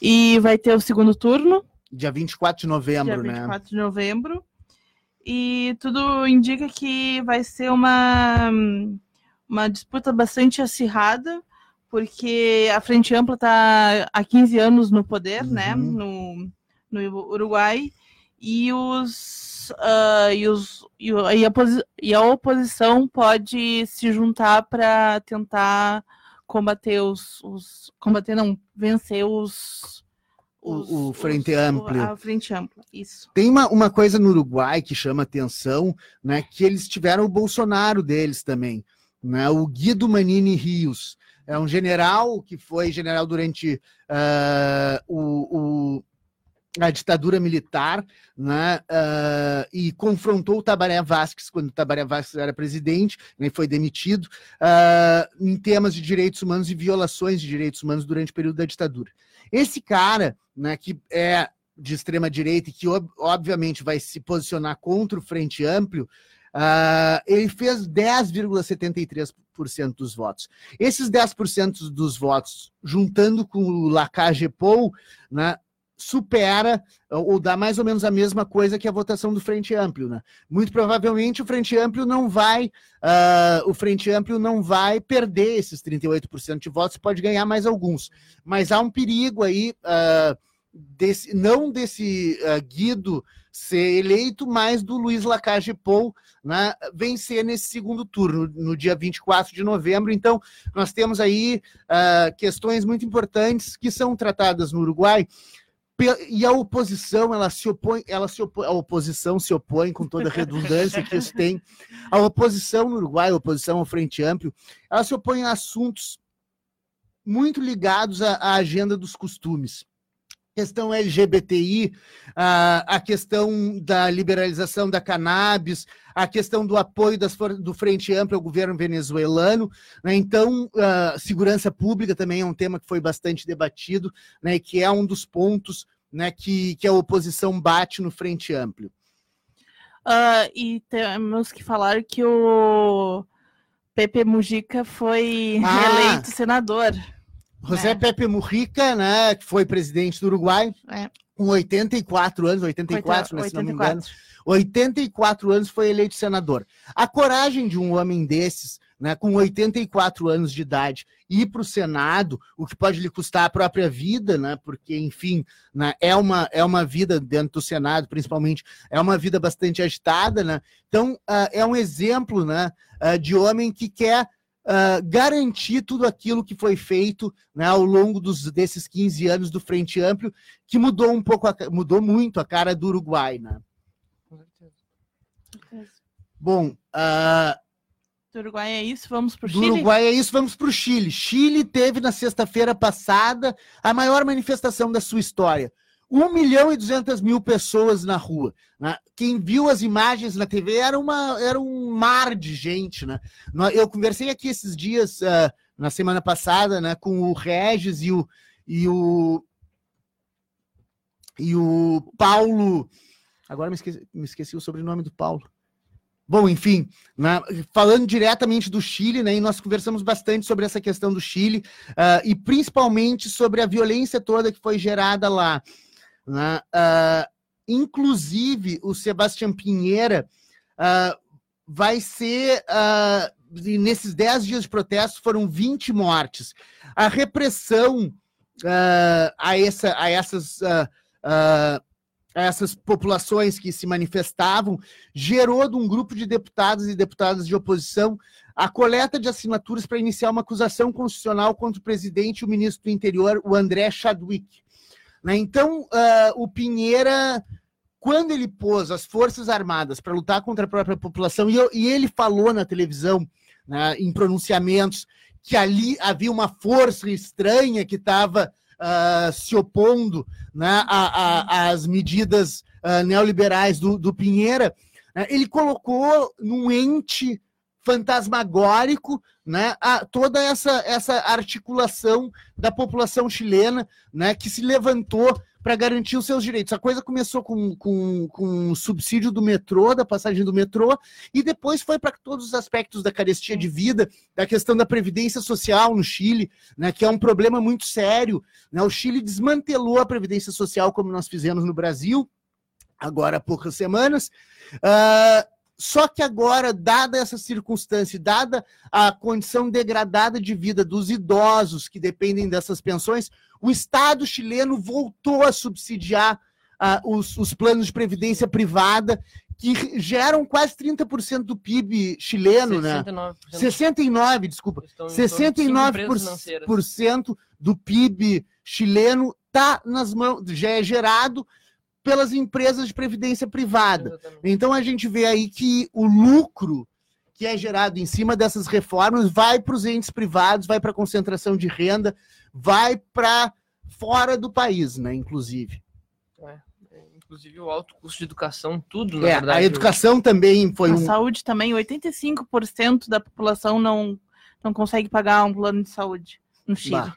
E vai ter o segundo turno. Dia 24 de novembro, dia 24 né? de novembro. E tudo indica que vai ser uma, uma disputa bastante acirrada, porque a Frente Ampla está há 15 anos no poder, né, Uhum. no, no Uruguai, e os, ah, e, os e, a, e a oposição pode se juntar para tentar combater os, os combater não vencer os O- o Frente Amplo. a frente ampla isso Tem uma, uma coisa no Uruguai que chama atenção, né? Que eles tiveram o Bolsonaro deles também, né? O Guido Manini Rios. É um general que foi general durante ah, o, o- a ditadura militar, né? ah, e confrontou o Tabaré Vasquez quando o Tabaré Vasquez era presidente, né, foi demitido, ah, em temas de direitos humanos e violações de direitos humanos durante o período da ditadura. Esse cara, né, que é de extrema direita e que ob- obviamente vai se posicionar contra o Frente Amplio, ah, ele fez 10,73% dos votos. Esses 10% dos votos, juntando com o Lacage Pou, né, supera ou dá mais ou menos a mesma coisa que a votação do Frente Amplio, né? Muito provavelmente o Frente Amplio não vai, ah, o Frente Amplio não vai perder esses 38% de votos, pode ganhar mais alguns. Mas há um perigo aí, ah, desse, não desse ah, Guido ser eleito, mas do Luiz Lacage Pou né, vencer nesse segundo turno, no dia 24 de novembro. Então, nós temos aí questões muito importantes que são tratadas no Uruguai. E a oposição, ela se opõe, ela se opõe, a oposição se opõe com toda a redundância que isso tem. A oposição no Uruguai, a oposição ao Frente Amplio, ela se opõe a assuntos muito ligados à, à agenda dos costumes. Questão LGBTI, a, a questão da liberalização da cannabis, a questão do apoio das, do Frente Amplo ao governo venezuelano. né? Então, a segurança pública também é um tema que foi bastante debatido, né? que é um dos pontos né, que, que a oposição bate no Frente Amplo. Ah, e temos que falar que o Pepe Mujica foi Ah. eleito senador. José É. Pepe Mujica, né, que foi presidente do Uruguai, É. com 84 anos, 84, né, se não me engano, 84. 84 anos foi eleito senador. A coragem de um homem desses, né, com 84 anos de idade, ir para o Senado, o que pode lhe custar a própria vida, né, porque, enfim, né, é, uma, é uma vida dentro do Senado, principalmente, é uma vida bastante agitada. Né? Então, ah, é um exemplo né, ah, de homem que quer ah, garantir tudo aquilo que foi feito né, ao longo dos, desses 15 anos do Frente Amplio, que mudou um pouco, a mudou muito a cara do Uruguai. Né? Bom, ah, Do Uruguai é isso, vamos pro do Chile. Uruguai é isso, vamos para o Chile. Chile teve na sexta-feira passada a maior manifestação da sua história. 1 milhão e 200 mil pessoas na rua. né? Quem viu as imagens na TV era, uma, era um mar de gente. Né? Eu conversei aqui esses dias, ah, na semana passada, né, com o Regis e o, e o, e o Paulo. Agora me esqueci, me esqueci o sobrenome do Paulo. Bom, enfim, né, falando diretamente do Chile, né, e nós conversamos bastante sobre essa questão do Chile ah, e principalmente sobre a violência toda que foi gerada lá. Né. Ah, inclusive, o Sebastião Pinheira ah, vai ser. e nesses 10 dias de protesto foram 20 mortes. A repressão a, essa, a essas. essas populações que se manifestavam gerou de um grupo de deputados e deputadas de oposição a coleta de assinaturas para iniciar uma acusação constitucional contra o presidente e o ministro do interior, o André Chadwick. Né? Então, ah, o Pinheira, quando ele pôs as Forças Armadas para lutar contra a própria população, e, eu- e ele falou na televisão, né, em pronunciamentos, que ali havia uma força estranha que estava se opondo né, a- a- às medidas ah, neoliberais do, do Pinheira, né, ele colocou num ente fantasmagórico né, a- toda essa, essa articulação da população chilena né, que se levantou para garantir os seus direitos. A coisa começou com, com, com o subsídio do metrô, da passagem do metrô, e depois foi para todos os aspectos da carestia de vida, da questão da previdência social no Chile, né, que é um problema muito sério. né? O Chile desmantelou a previdência social como nós fizemos no Brasil, agora há poucas semanas, ah, só que agora, dada essa circunstância, dada a condição degradada de vida dos idosos que dependem dessas pensões, o Estado chileno voltou a subsidiar uh, os, os planos de previdência privada que geram quase 30% do PIB chileno, 69%. né? 69, desculpa. 69% do PIB chileno está nas mãos, já é gerado pelas empresas de previdência privada. Exatamente. Então a gente vê aí que o lucro que é gerado em cima dessas reformas vai para os entes privados, vai para a concentração de renda, vai para fora do país, né? Inclusive. É inclusive o alto custo de educação, tudo, na é, verdade. A educação também foi a um... saúde também, 85% da população não, não consegue pagar um plano de saúde no Chile. Bah.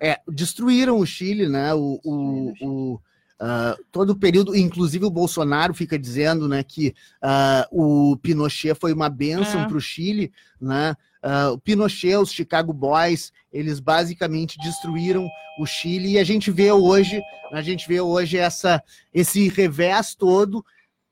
É, destruíram o Chile, né? O, o, o uh, todo o período, inclusive o Bolsonaro fica dizendo, né, que uh, o Pinochet foi uma bênção é. para o Chile, né? Uh, o Pinochet, os Chicago Boys, eles basicamente destruíram o Chile e a gente vê hoje, a gente vê hoje essa, esse revés todo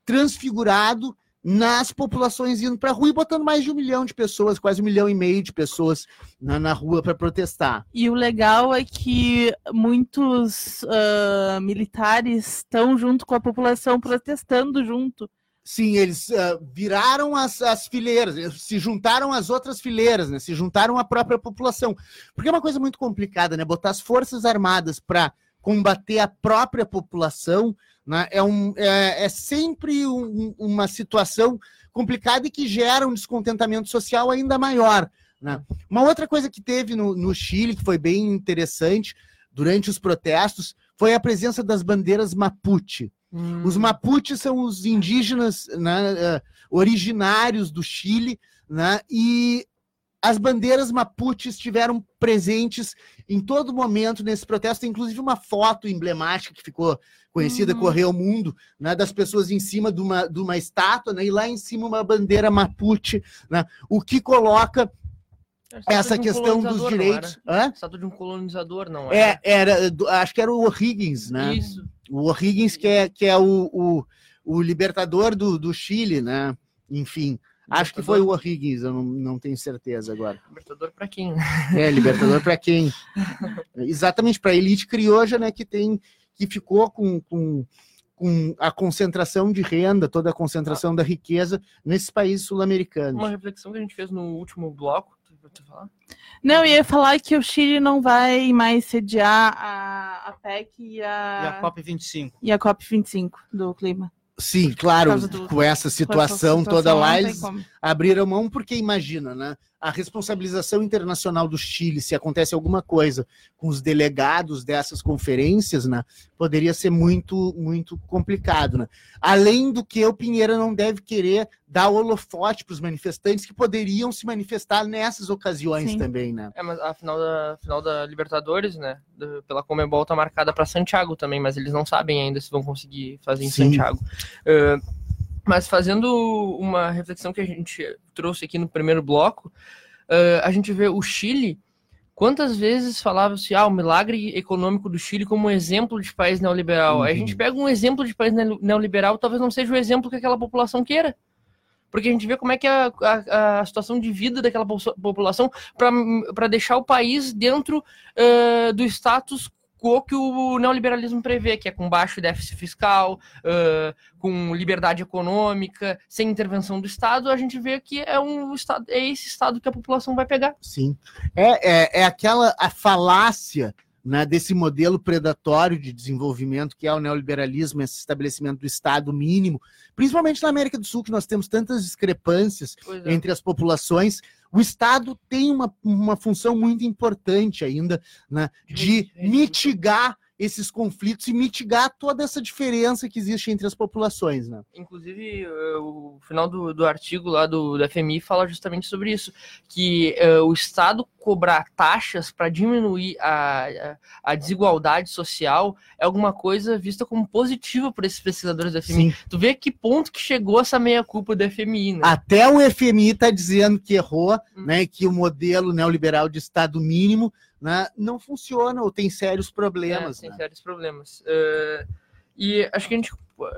transfigurado nas populações indo para a rua e botando mais de um milhão de pessoas, quase um milhão e meio de pessoas na, na rua para protestar. E o legal é que muitos uh, militares estão junto com a população protestando junto. Sim, eles uh, viraram as, as fileiras, se juntaram às outras fileiras, né? Se juntaram à própria população. Porque é uma coisa muito complicada, né? Botar as forças armadas para combater a própria população né? é, um, é, é sempre um, uma situação complicada e que gera um descontentamento social ainda maior. Né? Uma outra coisa que teve no, no Chile, que foi bem interessante durante os protestos, foi a presença das bandeiras Mapuche. Hum. Os Mapuches são os indígenas né, uh, originários do Chile, né, e as bandeiras Mapuche estiveram presentes em todo momento nesse protesto, tem inclusive uma foto emblemática que ficou conhecida, uhum. correu o mundo, né, das pessoas em cima de uma, de uma estátua, né, e lá em cima uma bandeira Mapuche, né, o que coloca essa um questão dos direitos. Estado de um colonizador, não é? É, era, acho que era o O'Higgins, né? Isso. O O'Higgins, que é, que é o, o, o libertador do, do Chile, né? Enfim. Acho que foi o O'Higgins, eu não, não tenho certeza agora. Libertador para quem? É, libertador para quem? Exatamente, para a elite crioja, né, que tem que ficou com, com, com a concentração de renda, toda a concentração ah. da riqueza nesses países sul-americanos. Uma reflexão que a gente fez no último bloco, falar? Não, ia falar que o Chile não vai mais sediar a, a PEC e a, e a COP25. E a COP25 do clima. Sim, claro, do, com essa situação, situação toda lá, eles abriram mão, porque imagina, né? A responsabilização internacional do Chile, se acontece alguma coisa com os delegados dessas conferências, né? Poderia ser muito, muito complicado, né? Além do que o Pinheiro não deve querer dar holofote para os manifestantes que poderiam se manifestar nessas ocasiões Sim. também, né? É, mas a final da, final da Libertadores, né? Do, pela Comebol tá marcada para Santiago também, mas eles não sabem ainda se vão conseguir fazer em Sim. Santiago. Uh, mas fazendo uma reflexão que a gente trouxe aqui no primeiro bloco, uh, a gente vê o Chile. Quantas vezes falava-se ah, o milagre econômico do Chile como um exemplo de país neoliberal? Uhum. Aí a gente pega um exemplo de país neoliberal, talvez não seja o exemplo que aquela população queira. Porque a gente vê como é que é a, a, a situação de vida daquela população para deixar o país dentro uh, do status o que o neoliberalismo prevê, que é com baixo déficit fiscal, uh, com liberdade econômica, sem intervenção do Estado, a gente vê que é um estado, é esse Estado que a população vai pegar. Sim. É, é, é aquela a falácia né, desse modelo predatório de desenvolvimento que é o neoliberalismo, esse estabelecimento do Estado mínimo, principalmente na América do Sul, que nós temos tantas discrepâncias é. entre as populações o Estado tem uma, uma função muito importante ainda né, de mitigar esses conflitos e mitigar toda essa diferença que existe entre as populações, né? Inclusive, eh, o final do, do artigo lá do, do FMI fala justamente sobre isso, que uh, o Estado cobrar taxas para diminuir a, a, a, desigualdade social é alguma coisa vista como positiva por esses pesquisadores do FMI. Sim. Tu vê que ponto que chegou essa meia-culpa do FMI, né? Até o FMI está dizendo que errou, hum. né, que o modelo neoliberal de Estado mínimo né, não funciona ou tem sérios problemas. É, tem né? sérios problemas. Uh, E acho que a gente,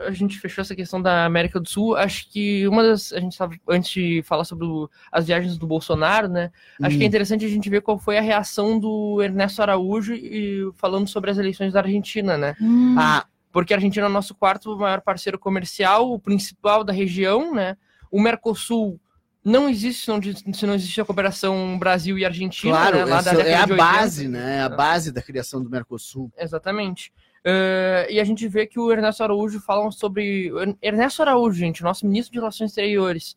a gente fechou essa questão da América do Sul. Acho que uma das. A gente estava, antes de falar sobre o, as viagens do Bolsonaro, né? Acho Hum. que é interessante a gente ver qual foi a reação do Ernesto Araújo e falando sobre as eleições da Argentina, né? Ah, Porque a Argentina é o nosso quarto maior parceiro comercial, o principal da região, né? O Mercosul não existe se não, se não existe a cooperação Brasil e Argentina, claro, né? Essa é a de 80. base, né? É a base da criação do Mercosul. Exatamente. Eh, e a gente vê que o Ernesto Araújo fala sobre. Ernesto Araújo, gente, nosso ministro de Relações Exteriores.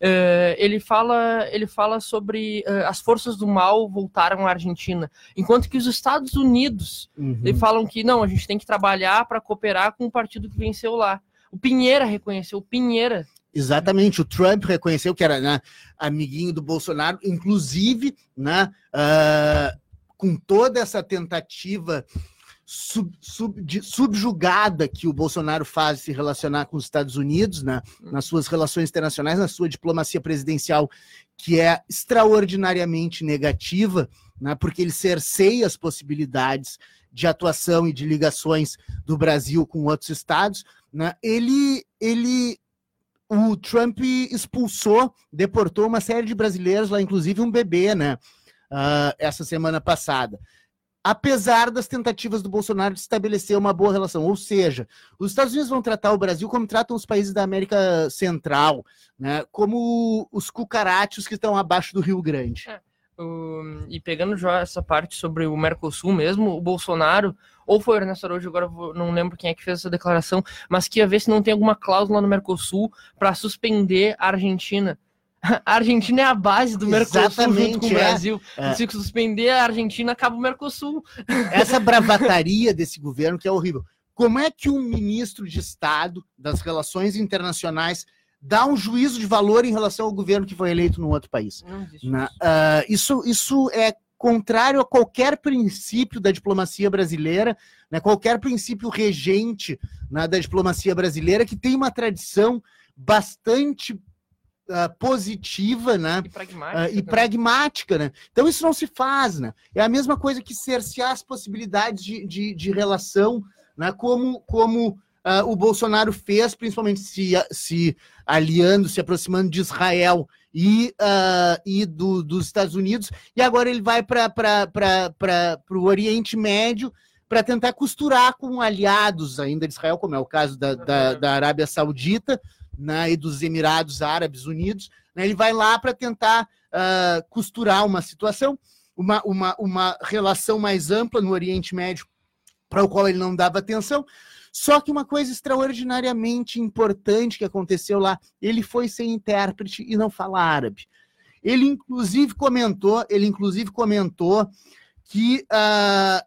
eh, ele fala, ele fala sobre eh, as forças do mal voltaram à Argentina, enquanto que os Estados Unidos Uhum. eles falam que não, a gente tem que trabalhar para cooperar com o partido que venceu lá. O Pinheira reconheceu, o Pinheira. Exatamente, o Trump reconheceu que era né, amiguinho do Bolsonaro, inclusive, né, ah, com toda essa tentativa sub- sub- de- subjugada que o Bolsonaro faz de se relacionar com os Estados Unidos, né, nas suas relações internacionais, na sua diplomacia presidencial, que é extraordinariamente negativa, né, porque ele cerceia as possibilidades de atuação e de ligações do Brasil com outros estados, né, ele, ele o Trump expulsou, deportou uma série de brasileiros lá, inclusive um bebê, né? ah, essa semana passada. Apesar das tentativas do Bolsonaro de estabelecer uma boa relação. Ou seja, os Estados Unidos vão tratar o Brasil como tratam os países da América Central, né? como os cucarachos que estão abaixo do Rio Grande. Um, e pegando já essa parte sobre o Mercosul mesmo, o Bolsonaro, ou foi o Ernesto Araújo, agora não lembro quem é que fez essa declaração, mas que ia ver se não tem alguma cláusula no Mercosul para suspender a Argentina. A Argentina é a base do Mercosul junto Exatamente, com o é. Brasil. É. Se suspender a Argentina, acaba o Mercosul. essa bravataria desse governo que é horrível. Como é que um ministro de Estado das Relações Internacionais dá um juízo de valor em relação ao governo que foi eleito num outro país? Na- isso. ah, isso, isso é contrário a qualquer princípio da diplomacia brasileira, né, qualquer princípio regente né, da diplomacia brasileira, que tem uma tradição bastante ah, positiva, né? E pragmático. Ah, e pragmática, né? Então isso não se faz, né? É a mesma coisa que cercear as possibilidades de, de, de relação, né? Como, como ah, o Bolsonaro fez, principalmente se, se aliando, se aproximando de Israel e, ah, e do, dos Estados Unidos, e agora ele vai para o Oriente Médio para tentar costurar com aliados ainda de Israel, como é o caso da, da, da Arábia Saudita né, e dos Emirados Árabes Unidos. né? Ele vai lá para tentar ah, costurar uma situação, uma, uma, uma relação mais ampla no Oriente Médio, para o qual ele não dava atenção. Só que uma coisa extraordinariamente importante que aconteceu lá, ele foi sem intérprete e não fala árabe. Ele inclusive comentou, ele inclusive comentou que ah,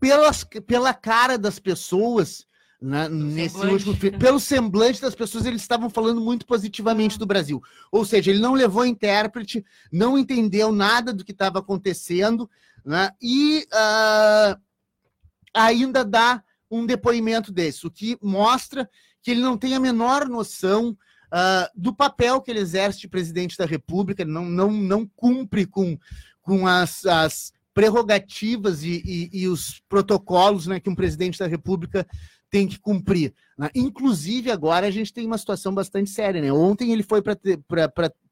pelas, pela cara das pessoas, né, nesse semblante. último pelo semblante das pessoas, eles estavam falando muito positivamente do Brasil. Ou seja, ele não levou intérprete, não entendeu nada do que estava acontecendo, né, e ah, ainda dá um depoimento desse, o que mostra que ele não tem a menor noção ah, do papel que ele exerce de presidente da República, ele não, não, não cumpre com, com as, as prerrogativas e, e- e os protocolos né, que um presidente da República tem que cumprir. né? Inclusive, agora a gente tem uma situação bastante séria. Né? Ontem ele foi para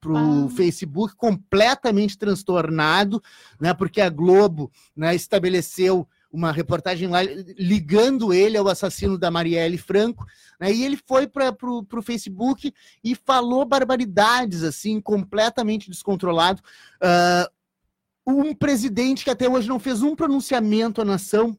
o Ah. Facebook completamente transtornado, né, porque a Globo né, estabeleceu uma reportagem lá ligando ele ao assassino da Marielle Franco, né, e ele foi para o Facebook e falou barbaridades, assim, completamente descontrolado. Ah, um presidente que até hoje não fez um pronunciamento à nação,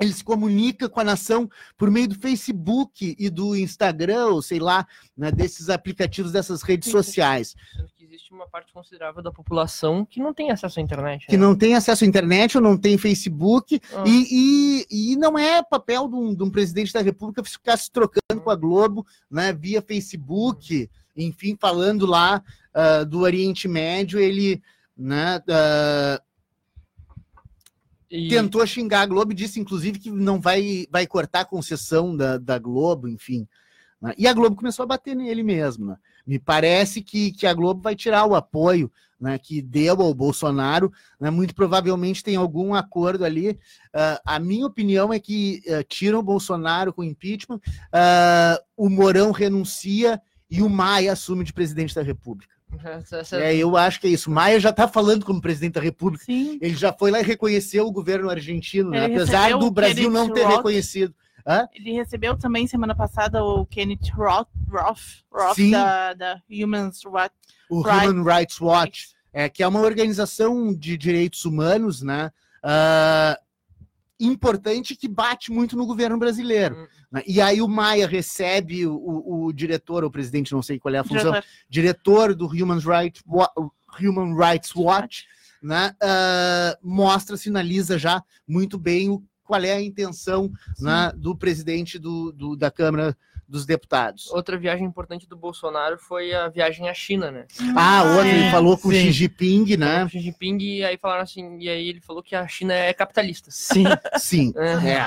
ele se comunica com a nação por meio do Facebook e do Instagram, ou sei lá, né, desses aplicativos, dessas redes sociais. Existe uma parte considerável da população que não tem acesso à internet. que né? não tem acesso à internet ou não tem Facebook, Ah. e, e, e não é papel de um, de um presidente da República ficar se trocando com a Globo né, via Facebook, enfim, falando lá ah, do Oriente Médio, ele né, ah, E- tentou xingar a Globo e disse, inclusive, que não vai, vai cortar a concessão da, da Globo, enfim. né? E a Globo começou a bater nele mesmo. né? Me parece que, que a Globo vai tirar o apoio né, que deu ao Bolsonaro. Né, muito provavelmente tem algum acordo ali. Uh, a minha opinião é que uh, tiram o Bolsonaro com impeachment, uh, o Mourão renuncia e o Maia assume de presidente da República. É, eu acho que é isso. Maia já está falando como presidente da República. Sim. Ele já foi lá e reconheceu o governo argentino, né? apesar do Brasil não ter Roth. reconhecido. Hã? Ele recebeu também semana passada o Kenneth Roth, Roth, Roth da, da Human Rights o Human Rights Watch, é, que é uma organização de direitos humanos, né? Uh, importante que bate muito no governo brasileiro. Hum. Né? E aí o Maia recebe o, o, o, diretor, ou presidente, não sei qual é a função, diretor, diretor do Human Rights, Human Rights Watch, né? Uh, mostra, sinaliza já muito bem o, qual é a intenção né, do presidente do, do, da Câmara dos deputados. Outra viagem importante do Bolsonaro foi a viagem à China, né? Ah, outra, ele falou com o Xi Jinping, né? Com Xi Jinping, e aí falaram assim, e aí ele falou que a China é capitalista. Sim, sim. é. é.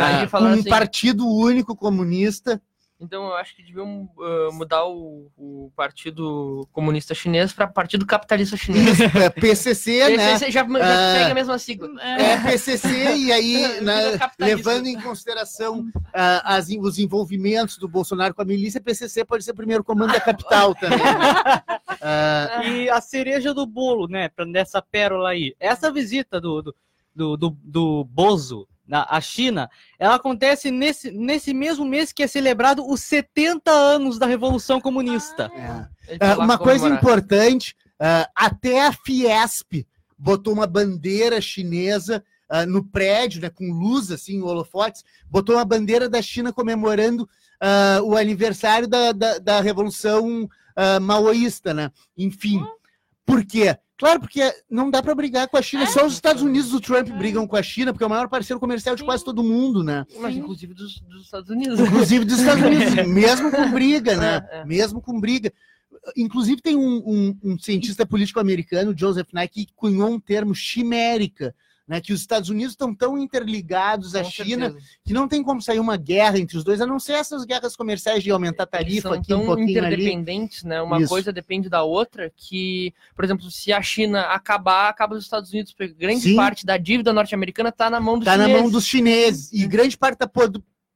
Aí, um assim, partido único comunista então eu acho que deviam uh, mudar o, o, Partido Comunista Chinês para Partido Capitalista Chinês. É, PCC, né? PCC já, já uh, pega a mesma sigla. É, PCC e aí, né, levando em consideração uh, as, os envolvimentos do Bolsonaro com a milícia, PCC pode ser o primeiro comando da capital também. Né? e a cereja do bolo, né, nessa pérola aí. Essa visita do, do, do, do, do Bozo na a China, ela acontece nesse, nesse mesmo mês que é celebrado os 70 anos da Revolução Comunista. É. É, uma coisa importante, uh, até a Fiesp botou uma bandeira chinesa uh, no prédio, né, com luz, assim, holofotes, botou uma bandeira da China comemorando uh, o aniversário da, da, da Revolução maoísta, né? Enfim, hum. por quê? Claro, porque não dá para brigar com a China. É. Só os Estados Unidos do Trump é. brigam com a China, porque é o maior parceiro comercial de quase todo mundo, né? Mas inclusive dos, dos Estados Unidos. Inclusive dos Estados Unidos, mesmo com briga, né? É, é. Mesmo com briga. Inclusive tem um, um, um cientista político americano, Joseph Nye, que cunhou um termo chimérica, né, que os Estados Unidos estão tão interligados à China certeza. que não tem como sair uma guerra entre os dois, a não ser essas guerras comerciais de aumentar a tarifa Eles são aqui tão um interdependentes, ali. né? Uma Isso. coisa depende da outra, que, por exemplo, se a China acabar, acaba os Estados Unidos, porque grande Sim. parte da dívida norte-americana está na mão dos tá chineses. Está na mão dos chineses. E grande parte da,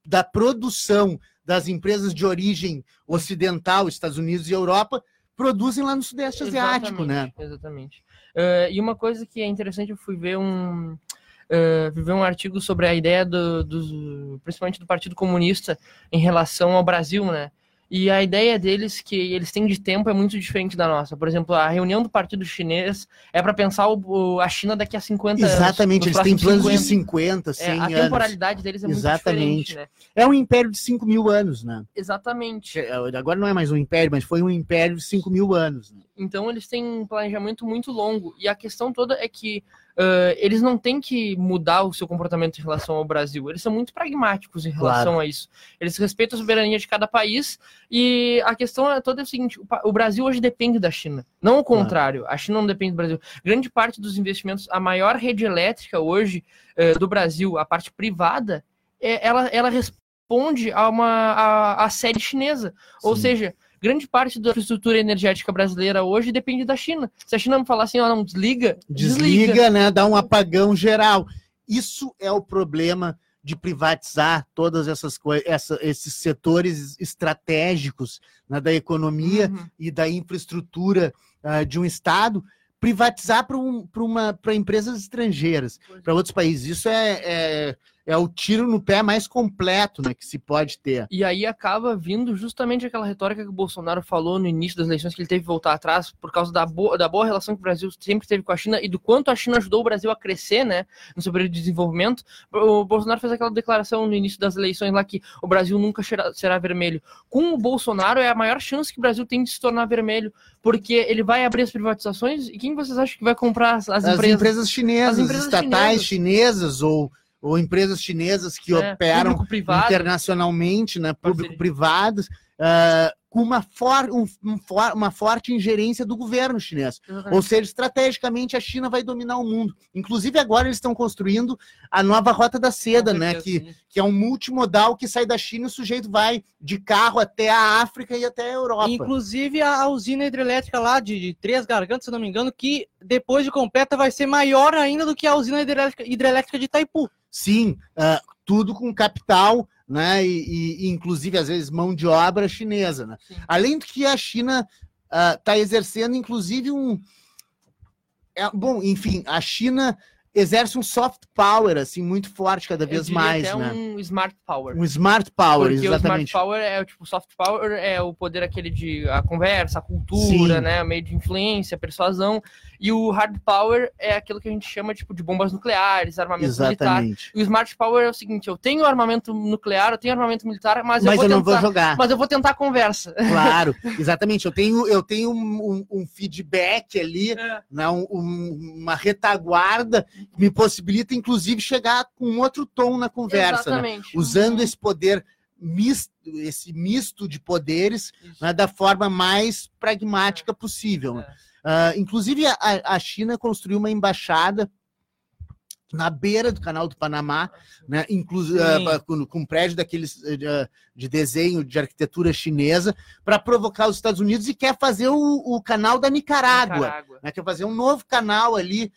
da produção das empresas de origem ocidental, Estados Unidos e Europa, produzem lá no Sudeste Asiático, né? Exatamente. Uh, e uma coisa que é interessante, eu fui ver um, uh, ver um artigo sobre a ideia do, do, principalmente do Partido Comunista em relação ao Brasil, né? E a ideia deles que eles têm de tempo é muito diferente da nossa. Por exemplo, a reunião do Partido Chinês é para pensar o, a China daqui a 50 Exatamente, anos. Exatamente, eles têm planos 50. de 50, 100 é, A temporalidade deles é Exatamente. muito diferente. Né? É um império de 5 mil anos, né? Exatamente. É, agora não é mais um império, mas foi um império de 5 mil anos. Né? Então eles têm um planejamento muito longo. E a questão toda é que uh, eles não têm que mudar o seu comportamento em relação ao Brasil. Eles são muito pragmáticos em relação claro. a isso. Eles respeitam a soberania de cada país e a questão é toda é a seguinte: o Brasil hoje depende da China, não o contrário. Claro. A China não depende do Brasil. Grande parte dos investimentos, a maior rede elétrica hoje uh, do Brasil, a parte privada, é, ela, ela responde a uma a, a sede chinesa. Sim. Ou seja, grande parte da infraestrutura energética brasileira hoje depende da China. Se a China me falar assim, ó, não, desliga, desliga. Desliga, né? Dá um apagão geral. Isso é o problema de privatizar todas essas coisas, essa, esses setores estratégicos né, da economia uhum. e da infraestrutura uh, de um Estado, privatizar para um, empresas estrangeiras, para outros países. Isso é, é é o tiro no pé mais completo né, que se pode ter. E aí acaba vindo justamente aquela retórica que o Bolsonaro falou no início das eleições, que ele teve que voltar atrás por causa da boa, da boa relação que o Brasil sempre teve com a China e do quanto a China ajudou o Brasil a crescer né, no seu período de desenvolvimento. O Bolsonaro fez aquela declaração no início das eleições lá que o Brasil nunca será, vermelho. Com o Bolsonaro é a maior chance que o Brasil tem de se tornar vermelho, porque ele vai abrir as privatizações e quem vocês acham que vai comprar as, as, as empresas? empresas chinesas, as empresas estatais chinesas, chinesas ou ou empresas chinesas que é, operam internacionalmente, né, público-privados. Uh, com uma, for, um, um for, uma forte ingerência do governo chinês. Exatamente. Ou seja, estrategicamente a China vai dominar o mundo. Inclusive agora eles estão construindo a nova rota da seda, Com né? certeza, Que, sim. que é um multimodal que sai da China e o sujeito vai de carro até a África e até a Europa. Inclusive a usina hidrelétrica lá de, de Três Gargantas, se não me engano, que depois de completa vai ser maior ainda do que a usina hidrelétrica, hidrelétrica de Itaipu. Sim, ah, tudo com capital, né? E, e- inclusive, às vezes, mão de obra chinesa, né? Além do que a China está exercendo, inclusive, um. é, bom, enfim, a China exerce um soft power assim muito forte cada vez mais, até né? um smart power. Um smart power, Porque exatamente. o smart power é tipo soft power é o poder aquele de a conversa, a cultura, Sim. né, o meio de influência, persuasão, e o hard power é aquilo que a gente chama tipo de bombas nucleares, armamento militar. Exatamente. E o smart power é o seguinte, eu tenho armamento nuclear, eu tenho armamento militar, mas, Mas eu vou eu não tentar, vou jogar. mas eu vou tentar a conversa. Claro, exatamente. Eu tenho, eu tenho um, um- um feedback ali, né, um- um- uma retaguarda me possibilita, inclusive, chegar com outro tom na conversa, né? Usando esse poder misto, esse misto de poderes né, da forma mais pragmática possível. né? É. Ah, inclusive, a, a China construiu uma embaixada na beira do canal do Panamá, né, inclusive Sim. com, com um prédio daqueles eh, de, de desenho de arquitetura chinesa, para provocar os Estados Unidos e quer fazer o, o canal da Nicarágua, Nicarágua. né, quer fazer um novo canal ali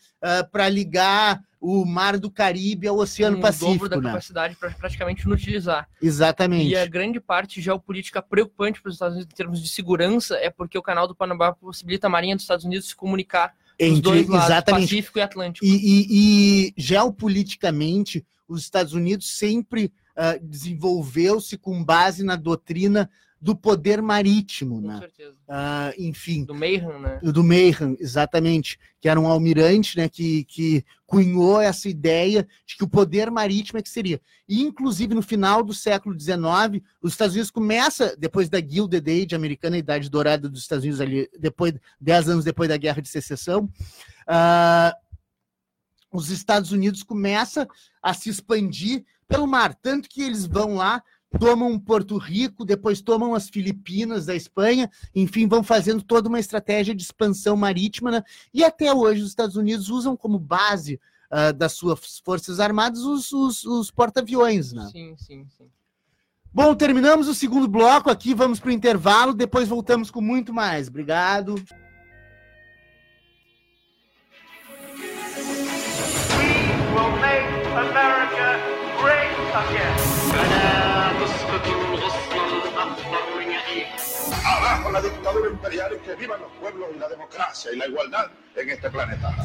para ligar o Mar do Caribe ao Oceano um Pacífico, dobro da né? capacidade para praticamente não utilizar. Exatamente. E a grande parte geopolítica preocupante para os Estados Unidos em termos de segurança é porque o canal do Panamá possibilita a Marinha dos Estados Unidos se comunicar os Entre- dois lados, exatamente. Pacífico e Atlântico. E, e- e, geopoliticamente, os Estados Unidos sempre ah, desenvolveu-se com base na doutrina do poder marítimo, Com né? certeza. Ah, enfim, Do Mayhem, né? do Mayhem, exatamente, que era um almirante, né, que, que cunhou essa ideia de que o poder marítimo é que seria. E, inclusive, no final do século XIX, os Estados Unidos começa, depois da Gilded Age americana, a idade dourada dos Estados Unidos ali, depois, dez anos depois da Guerra de Secessão, ah, os Estados Unidos começa a se expandir pelo mar, tanto que eles vão lá, tomam Porto Rico, depois tomam as Filipinas da Espanha, enfim, vão fazendo toda uma estratégia de expansão marítima, né? e até hoje os Estados Unidos usam como base ah, das suas forças armadas os, os- os porta-aviões, né? Sim, sim, sim. Bom, terminamos o segundo bloco aqui, vamos para o intervalo, depois voltamos com muito mais. Obrigado. Abajo la dictadura imperial y que vivan los pueblos y la democracia y la igualdad en este planeta.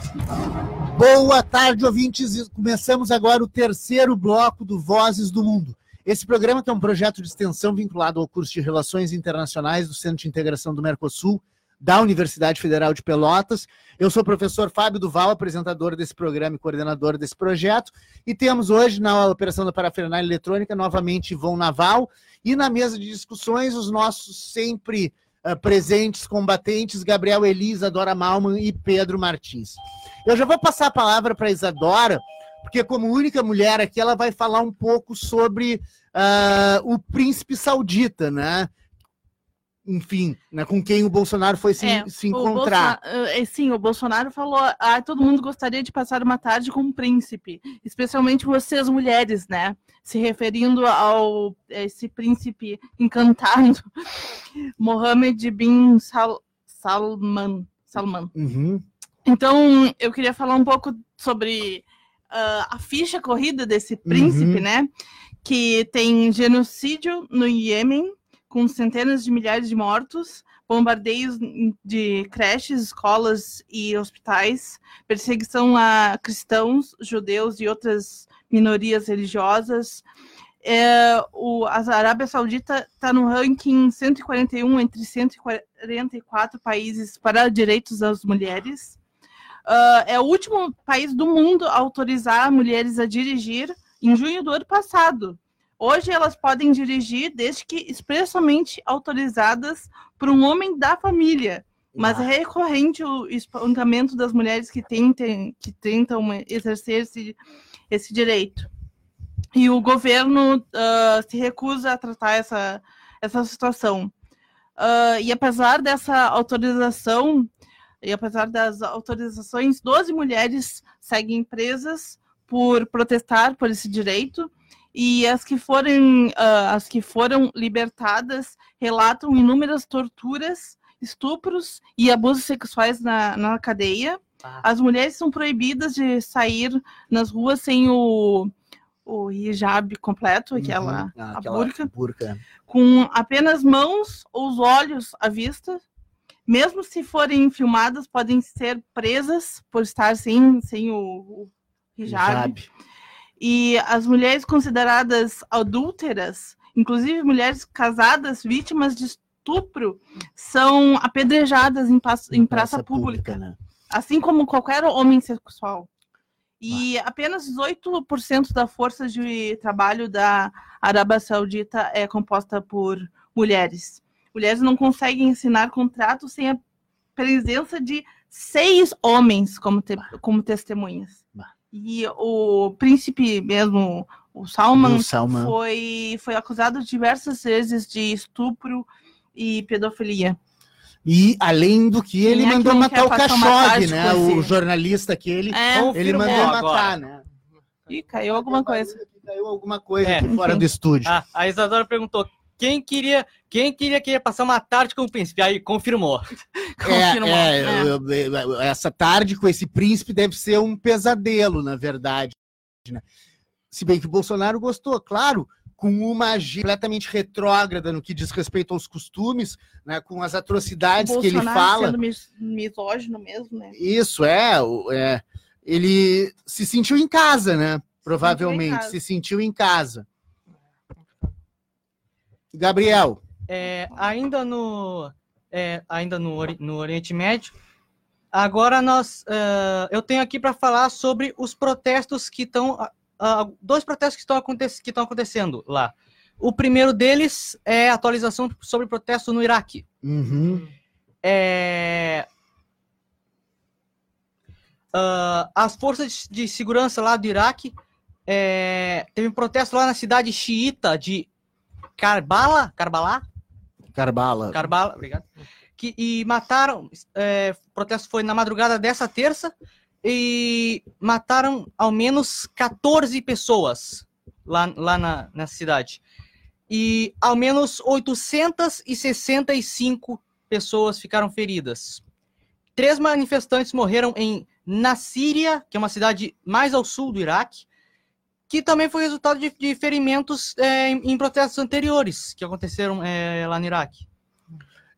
Boa tarde, ouvintes. Começamos agora o terceiro bloco do Vozes do Mundo. Esse programa é um projeto de extensão vinculado ao curso de Relações Internacionais do Centro de Integração do Mercosul, da Universidade Federal de Pelotas. Eu sou o professor Fábio Duval, apresentador desse programa e coordenador desse projeto. E temos hoje, na operação da parafernália eletrônica, novamente Ivon Naval. E na mesa de discussões, os nossos sempre ah, presentes combatentes, Gabriel Elisa, Dora Malman e Pedro Martins. Eu já vou passar a palavra para a Isadora, porque como única mulher aqui, ela vai falar um pouco sobre ah, o príncipe saudita, né? Enfim, né, com quem o Bolsonaro foi se, É, se O encontrar. Bolsona- eh, sim, o Bolsonaro falou: ah, todo mundo gostaria de passar uma tarde com um príncipe, especialmente vocês mulheres, né? Se referindo ao esse príncipe encantado, Mohammed bin Sal- Salman. Salman. Uhum, Então, eu queria falar um pouco sobre ah, a ficha corrida desse príncipe, Uhum. né? Que tem genocídio no Iêmen, com centenas de milhares de mortos, bombardeios de creches, escolas e hospitais, perseguição a cristãos, judeus e outras minorias religiosas. É, o, a Arábia Saudita está no ranking 141 entre 144 países para direitos das mulheres. Ah, é o último país do mundo a autorizar mulheres a dirigir em junho do ano passado. Hoje elas podem dirigir desde que expressamente autorizadas por um homem da família. Mas é recorrente o espancamento das mulheres que, tentem, que tentam exercer esse, esse direito. E o governo ah, se recusa a tratar essa, essa situação. Uh, e apesar dessa autorização, e apesar das autorizações, 12 mulheres seguem presas por protestar por esse direito. E as que, forem, uh, as que foram libertadas relatam inúmeras torturas, estupros e abusos sexuais na, na cadeia. Ah. As mulheres são proibidas de sair nas ruas sem o, o hijab completo, aquela, Uhum. Ah, a aquela burca, burca. com apenas mãos ou os olhos à vista. Mesmo se forem filmadas, podem ser presas por estar sem, sem o, o hijab. Hijab. E as mulheres consideradas adúlteras, inclusive mulheres casadas, vítimas de estupro, são apedrejadas em, pas- em praça, pública, né? assim como qualquer homem sexual. E apenas 18% da força de trabalho da Arábia Saudita é composta por mulheres. Mulheres não conseguem assinar contratos sem a presença de seis homens como, te- como testemunhas. Bah. E o príncipe mesmo, o Salman, O Salman. Foi, foi acusado diversas vezes de estupro e pedofilia. E além do que ele Quem é que mandou matar o Khashoggi, tarde né? O jornalista aquele, É, ele mandou agora. matar, né? e caiu alguma coisa. Caiu alguma coisa É. fora do estúdio. Ah, a Isadora perguntou quem queria, quem queria que ia passar uma tarde com o príncipe. Aí confirmou. Confirmou. É, é, É. eu- essa tarde com esse príncipe deve ser um pesadelo, na verdade. né? Se bem que o Bolsonaro gostou, claro, com uma agenda completamente retrógrada no que diz respeito aos costumes, né, com as atrocidades que ele Bolsonaro fala. sendo mis- misógino mesmo, né? Isso, é, é. Ele se sentiu em casa, né? Provavelmente, se sentiu em casa. Gabriel, É, ainda no, é, ainda no, no Oriente Médio. Agora nós, ah, eu tenho aqui para falar sobre os protestos que estão, ah, dois protestos que estão, aconte que estão acontecendo lá. O primeiro deles é a atualização sobre protesto no Iraque. uhum, É, ah, as forças de segurança lá do Iraque é, teve um protesto lá na cidade xiita de Karbala, Karbala, Carbala. Karbala, obrigado. Que, e mataram. É, o protesto foi na madrugada dessa terça e mataram ao menos 14 pessoas lá, lá na, na cidade. E ao menos 865 pessoas ficaram feridas. Três manifestantes morreram em Nassíria, que é uma cidade mais ao sul do Iraque, que também foi resultado de, de ferimentos é, em, em protestos anteriores que aconteceram é, lá no Iraque.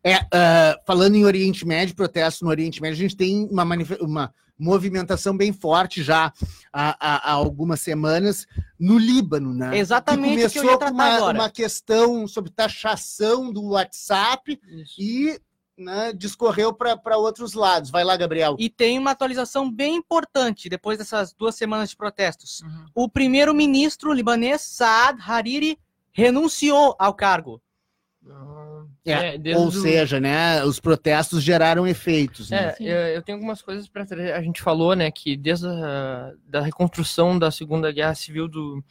É, ah, falando em Oriente Médio, protesto no Oriente Médio, a gente tem uma, uma movimentação bem forte já há, há- há algumas semanas no Líbano, né? Exatamente que começou tratar com uma, uma questão sobre taxação do WhatsApp Isso. e né, discorreu para outros lados. Vai lá, Gabriel. E tem uma atualização bem importante depois dessas duas semanas de protestos. Uhum. O primeiro-ministro libanês Saad Hariri renunciou ao cargo. Ah, É, desde Ou o- seja, né, os protestos geraram efeitos. Né? É, eu, eu tenho algumas coisas para trazer. A gente falou, né, que desde a da reconstrução da Segunda Guerra Civil do,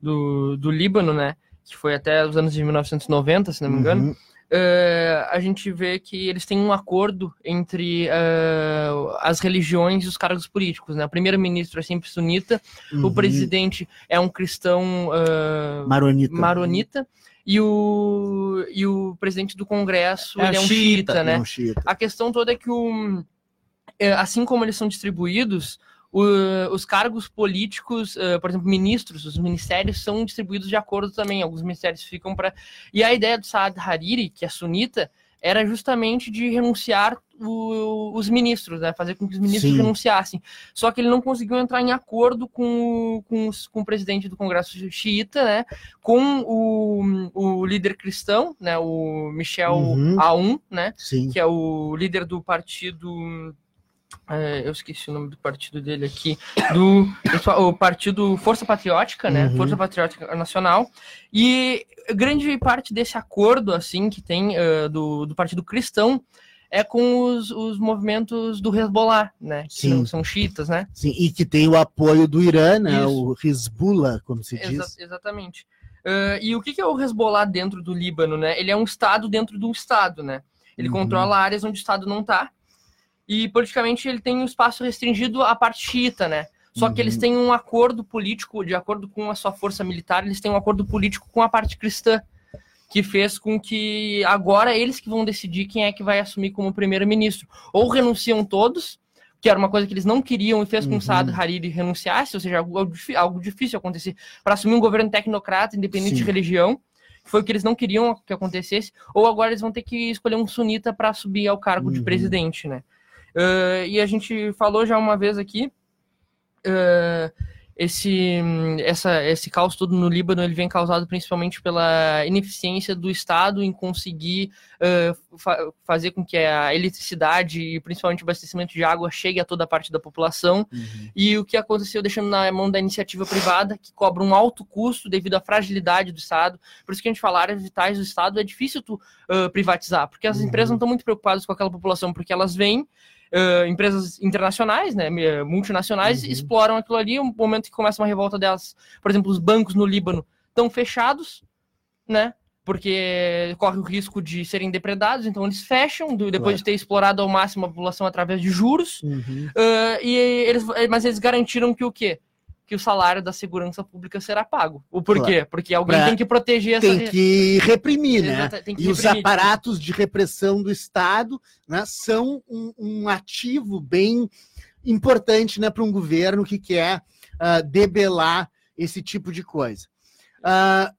do, do Líbano, né, que foi até os anos de 1990, se não me engano, Uhum. Eh, a gente vê que eles têm um acordo entre eh, as religiões e os cargos políticos, né? O primeiro-ministro é sempre sunita, o Uhum. presidente é um cristão eh, Maronita. maronita e o, e o presidente do Congresso É ele é um xiita, né? Não, xiita. A questão toda é que, o, é, assim como eles são distribuídos, o- os cargos políticos, eh, por exemplo, ministros, os ministérios são distribuídos de acordo também. Alguns ministérios ficam para. E a ideia do Saad Hariri, que é sunita, era justamente de renunciar o- os ministros, né? fazer com que os ministros Sim. renunciassem. Só que ele não conseguiu entrar em acordo com, o- com, os- com o presidente do Congresso xiita, né? com o, o líder cristão, né? o Michel Uhum. Aoun, né? Sim. que é o líder do partido. É, eu esqueci o nome do partido dele aqui. Do o partido Força Patriótica, né? Uhum. Força Patriótica Nacional. E grande parte desse acordo, assim, que tem eh, do, do Partido Cristão é com os, os movimentos do Hezbollah, né? Que Sim. são, são chiitas, né? Sim, e que tem o apoio do Irã, né? Isso. O Hezbollah, como se Exa- diz. exatamente. Uh, e o que, que é o Hezbollah dentro do Líbano, né? Ele é um Estado dentro do Estado, né? Ele Uhum. controla áreas onde o Estado não está. E politicamente ele tem um espaço restringido à parte xiita, né? Só que eles Uhum. têm um acordo político, de acordo com a sua força militar, eles têm um acordo político com a parte cristã, que fez com que agora eles que vão decidir quem é que vai assumir como primeiro-ministro. Ou renunciam todos, que era uma coisa que eles não queriam e fez com Uhum. que Saad Hariri renunciasse, ou seja, algo, algo difícil acontecer, para assumir um governo tecnocrata, independente Sim. de religião, que foi o que eles não queriam que acontecesse, ou agora eles vão ter que escolher um sunita para subir ao cargo de Uhum. presidente, né? Ah, e a gente falou já uma vez aqui, ah, esse, essa, esse caos todo no Líbano ele vem causado principalmente pela ineficiência do Estado em conseguir ah, fa- fazer com que a eletricidade e principalmente o abastecimento de água chegue a toda a parte da população. Uhum. E o que aconteceu deixando na mão da iniciativa privada, que cobra um alto custo devido à fragilidade do Estado. Por isso que a gente fala, áreas vitais do Estado é difícil tu ah, privatizar, porque as Uhum. empresas não estão muito preocupadas com aquela população, porque elas vêm, ah, empresas internacionais, né, multinacionais, Uhum. exploram aquilo ali, um momento que começa uma revolta delas. Por exemplo, os bancos no Líbano estão fechados, né? Porque corre o risco de serem depredados, então eles fecham, do- depois Claro. de ter explorado ao máximo a população através de juros. Uhum. Ah, e eles, mas eles garantiram que o quê? Que o salário da segurança pública será pago. O porquê? Porque alguém Pra- tem que proteger essa. Tem que reprimir, né? Tem que E os reprimir. aparatos de repressão do Estado né, são um, um ativo bem importante né, para um governo que quer ah, debelar esse tipo de coisa. Ah,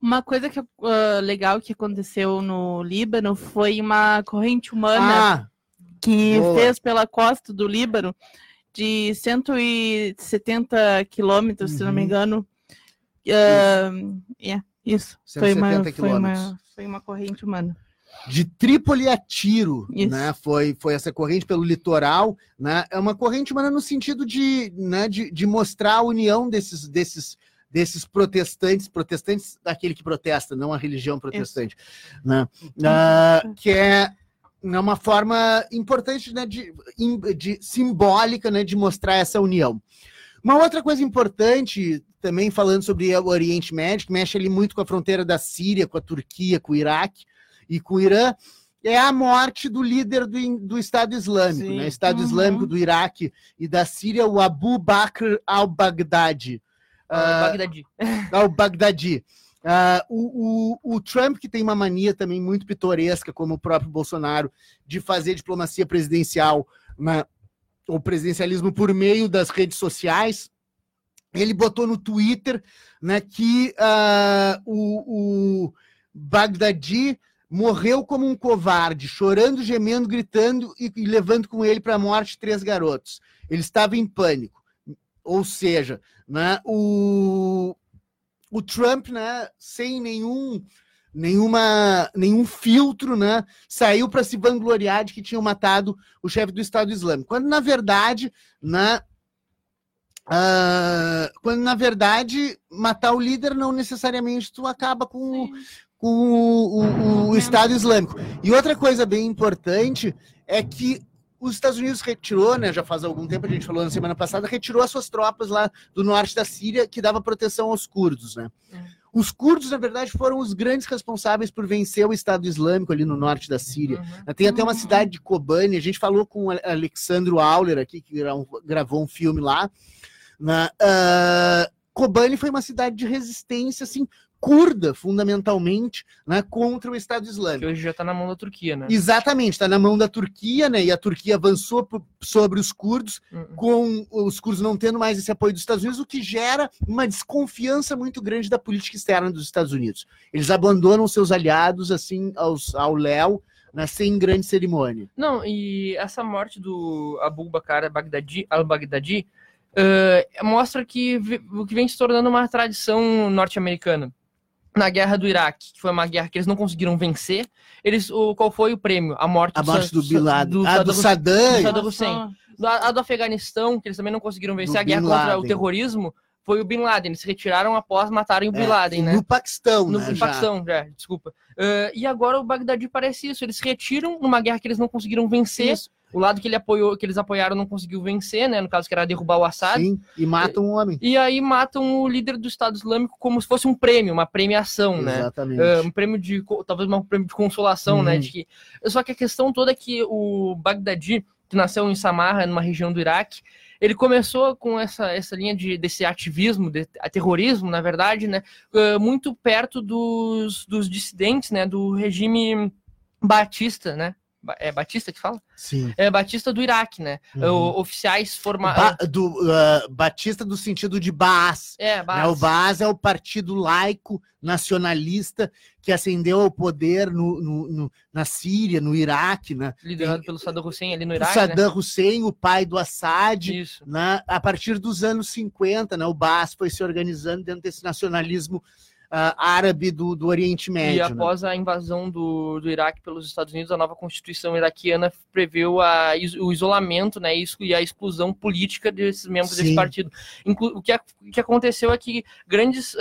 Uma coisa que, ah, legal que aconteceu no Líbano foi uma corrente humana ah, que boa. fez pela costa do Líbano de 170 quilômetros, se não me Uhum. engano. Ah, é, isso. Foi uma, 170 foi, uma, quilômetros. foi uma corrente humana. de Trípoli a Tiro, Isso. né? Foi, foi essa corrente pelo litoral, né? É uma corrente humana no sentido de, né, de, de mostrar a união desses, desses, desses protestantes, protestantes daquele que protesta, não a religião protestante, né? Ah, que é né, uma forma importante, né, de, de simbólica, né, de mostrar essa união. Uma outra coisa importante, também falando sobre o Oriente Médio, que mexe ali muito com a fronteira da Síria, com a Turquia, com o Iraque e com o Irã, é a morte do líder do, do Estado Islâmico, Sim. né? Estado Uhum. Islâmico do Iraque e da Síria, o Abu Bakr al-Baghdadi. Ah, Ah, Bagdadi. Ah, o, o, o Trump, que tem uma mania também muito pitoresca, como o próprio Bolsonaro, de fazer diplomacia presidencial, né, ou presidencialismo por meio das redes sociais, ele botou no Twitter né, que ah, o, o morreu como um covarde, chorando, gemendo, gritando e, e levando com ele para a morte três garotos. Ele estava em pânico. Ou seja, né, o, o Trump, né, sem nenhum nenhuma nenhum filtro, né, saiu para se vangloriar de que tinham matado o chefe do Estado Islâmico, quando na verdade, né, ah, quando na verdade matar o líder não necessariamente tu acaba com, o- com o, o- o Estado Islâmico. E outra coisa bem importante é que os Estados Unidos retirou, né, já faz algum tempo, a gente falou na semana passada, retirou as suas tropas lá do norte da Síria, que dava proteção aos curdos, né? Os curdos, na verdade, foram os grandes responsáveis por vencer o Estado Islâmico ali no norte da Síria. Uhum. Tem até uma cidade de Kobani, a gente falou com o Alexandro Auler aqui, que gra- gravou um filme lá. Na, ah, Kobani foi uma cidade de resistência, assim, curda, fundamentalmente, né, contra o Estado Que Islâmico. hoje já tá na mão da Turquia, né? Exatamente, está na mão da Turquia, né? E a Turquia avançou sobre os curdos, Uhum. com os curdos não tendo mais esse apoio dos Estados Unidos, o que gera uma desconfiança muito grande da política externa dos Estados Unidos. Eles abandonam seus aliados, assim, aos, ao Léo, né, sem grande cerimônia. Não, e essa morte do Abu Bakr al-Baghdadi, al-Baghdadi eh, mostra que o que vem se tornando uma tradição norte-americana. Na guerra do Iraque, que foi uma guerra que eles não conseguiram vencer, eles, o, qual foi o prêmio? A morte, A morte Sa- do Bin Laden. do ah, do Saddam do Saddam Hussein. A, a do Afeganistão, que eles também não conseguiram vencer, Do a guerra contra o terrorismo, foi o Bin Laden. Eles se retiraram após matarem o Bin É, Laden, né? No Paquistão, No né? no já. Paquistão, já, desculpa. Eh, e agora o Bagdadi parece isso. Eles se retiram numa guerra que eles não conseguiram vencer Isso. O lado que ele apoiou, que eles apoiaram não conseguiu vencer, né? No caso que era derrubar o Assad. Sim, e matam um homem. E aí matam o líder do Estado Islâmico como se fosse um prêmio, uma premiação, né? Exatamente. É, um prêmio de talvez um prêmio de consolação, né? Uhum. De que, só que a questão toda é que o Bagdadi, que nasceu em Samarra, numa região do Iraque, ele começou com essa, essa linha de, desse ativismo, de, terrorismo, na verdade, né? eh, muito perto dos, dos dissidentes, né? Do regime Batista, né? É Batista que fala? Sim. É Batista do Iraque, né? Uhum. O- oficiais formados. Ba- do, ah, Batista do sentido de Baas. É, Né? Baas. O Baas é o partido laico nacionalista que ascendeu ao poder no, no- no- na Síria, no Iraque, né? liderado pelo Saddam Hussein ali no O Iraque, né? Saddam Hussein, o pai do Assad, Isso. né? a partir dos anos 50, né? o Baas foi se organizando dentro desse nacionalismo ah, árabe do, do Oriente Médio. E né? após a invasão do, do Iraque pelos Estados Unidos, a nova Constituição iraquiana preveu a, o isolamento né, e a exclusão política desses membros Sim. desse partido. Inclu- o, que, o que aconteceu é que grandes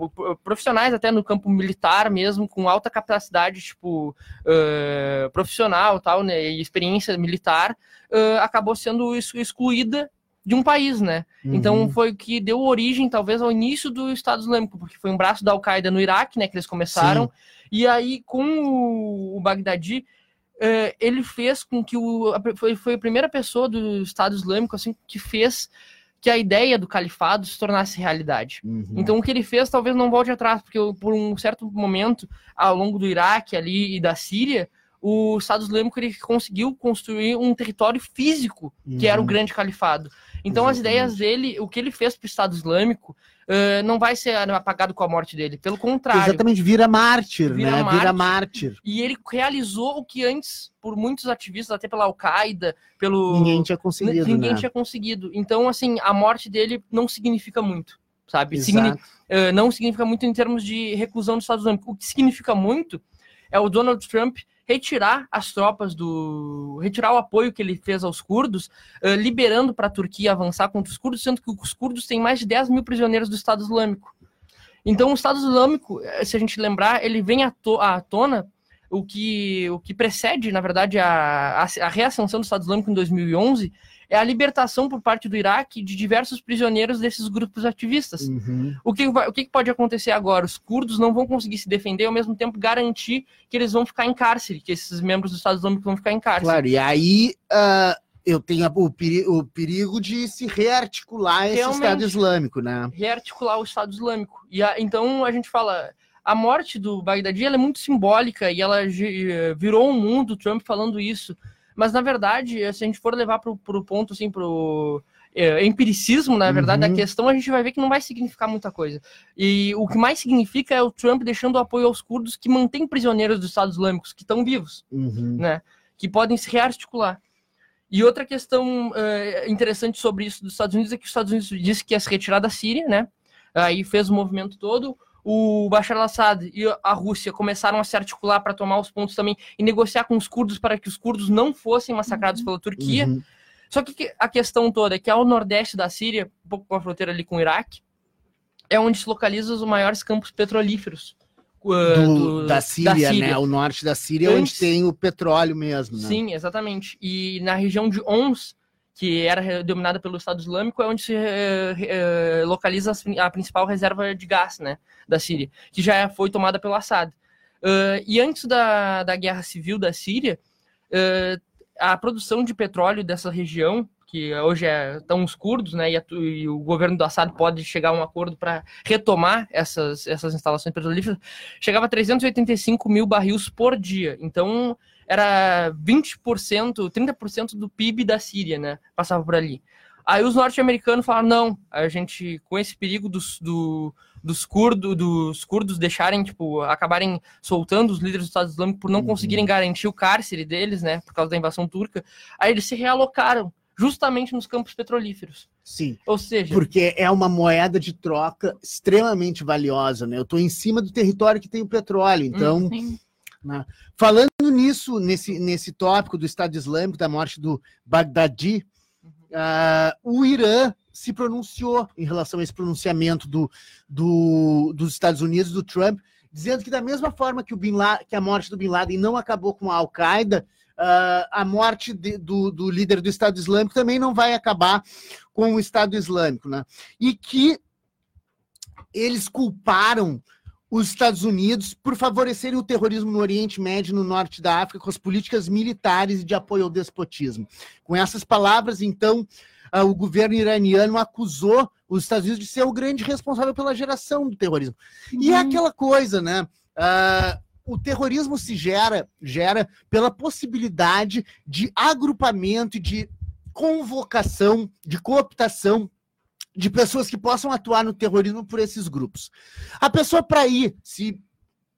o- profissionais, até no campo militar mesmo, com alta capacidade tipo, ah, profissional tal, né, e experiência militar, acabou sendo ex- excluída de um país, né? Então Uhum. foi o que deu origem, talvez, ao início do Estado Islâmico, porque foi um braço da Al-Qaeda no Iraque, né? Que eles começaram. E aí, com o, Bagdadi, eh, ele fez com que o. Foi, foi a primeira pessoa do Estado Islâmico assim, que fez que a ideia do califado se tornasse realidade. Uhum. Então o que ele fez talvez não volte atrás, porque por um certo momento, ao longo do Iraque ali e da Síria, o Estado Islâmico ele conseguiu construir um território físico que era o Uhum. grande califado. Então as Exatamente. ideias dele, o que ele fez para o Estado Islâmico, eh, não vai ser apagado com a morte dele. Pelo contrário. Exatamente, vira mártir, Vira né? Vira mártir. mártir. E ele realizou o que antes, por muitos ativistas, até pela Al-Qaeda, pelo. Ninguém tinha conseguido, ninguém né? tinha conseguido. Então, assim, a morte dele não significa muito, sabe? Signi- eh, não significa muito em termos de reclusão dos Estados Unidos. O que significa muito é o Donald Trump retirar as tropas do. retirar o apoio que ele fez aos curdos, eh, liberando para a Turquia avançar contra os curdos, sendo que os curdos têm mais de 10 mil prisioneiros do Estado Islâmico. Então, o Estado Islâmico, eh, se a gente lembrar, ele vem à, to- à tona o que, o que precede, na verdade, a, a, a reascensão do Estado Islâmico em 2011 é a libertação por parte do Iraque de diversos prisioneiros desses grupos ativistas. Uhum. O que, o que pode acontecer agora? Os curdos não vão conseguir se defender e, ao mesmo tempo, garantir que eles vão ficar em cárcere, que esses membros do Estado Islâmico vão ficar em cárcere. Claro, e aí ah, eu tenho o, peri- o perigo de se rearticular esse Realmente. Estado Islâmico, né? rearticular o Estado Islâmico. E a- então a gente fala, a morte do Bagdadi é muito simbólica e ela virou um mundo, Trump falando isso. Mas na verdade, se a gente for levar para o ponto assim, pro eh, empiricismo, na verdade, Uhum. da questão, a gente vai ver que não vai significar muita coisa. E o que mais significa é o Trump deixando o apoio aos curdos que mantêm prisioneiros dos Estados Islâmicos, que estão vivos Uhum. né, que podem se rearticular. E outra questão eh, interessante sobre isso dos Estados Unidos é que os Estados Unidos disse que ia se retirar da Síria, né? Aí fez o movimento todo. O Bashar al-Assad e a Rússia começaram a se articular para tomar os pontos também e negociar com os curdos para que os curdos não fossem massacrados pela Turquia. Uhum. Só que a questão toda é que ao nordeste da Síria, um pouco com a fronteira ali com o Iraque, é onde se localizam os maiores campos petrolíferos uh, Do- do- da, Síria, né? O norte da Síria é onde Antes- tem o petróleo mesmo, né? Sim, exatamente. E na região de Ons, que era dominada pelo Estado Islâmico, é onde se eh, eh, localiza a principal reserva de gás né, da Síria, que já foi tomada pelo Assad. Ah, e antes da, da guerra civil da Síria, ah, a produção de petróleo dessa região, que hoje é, estão os curdos, né, e, a e o governo do Assad pode chegar a um acordo para retomar essas, essas instalações petrolíferas, chegava a 385 mil barris por dia. Então, era 20%, 30% do PIB da Síria, né? Passava por ali. Aí os norte-americanos falaram, não, a gente, com esse perigo dos, do, dos, curdo, dos curdos deixarem, tipo, acabarem soltando os líderes do Estado Islâmico por não Uhum. conseguirem garantir o cárcere deles, né? Por causa da invasão turca. Aí eles se realocaram, justamente nos campos petrolíferos. Sim, Ou seja, porque é uma moeda de troca extremamente valiosa, né? Eu estou em cima do território que tem o petróleo, então Sim. Falando nisso, nesse, nesse tópico do Estado Islâmico, da morte do Bagdadi, ah, o Irã se pronunciou em relação a esse pronunciamento do, do- dos Estados Unidos, do Trump, dizendo que da mesma forma que, o Bin La- que a morte do Bin Laden não acabou com a Al-Qaeda, uh, a morte de, do, do líder do Estado Islâmico também não vai acabar com o Estado Islâmico, né? E que eles culparam os Estados Unidos por favorecerem o terrorismo no Oriente Médio e no norte da África com as políticas militares de apoio ao despotismo. Com essas palavras, então, uh, o governo iraniano acusou os Estados Unidos de ser o grande responsável pela geração do terrorismo. E é uhum. aquela coisa, né? Uh, o terrorismo se gera, gera pela possibilidade de agrupamento e de convocação, de cooptação de pessoas que possam atuar no terrorismo por esses grupos. A pessoa para ir se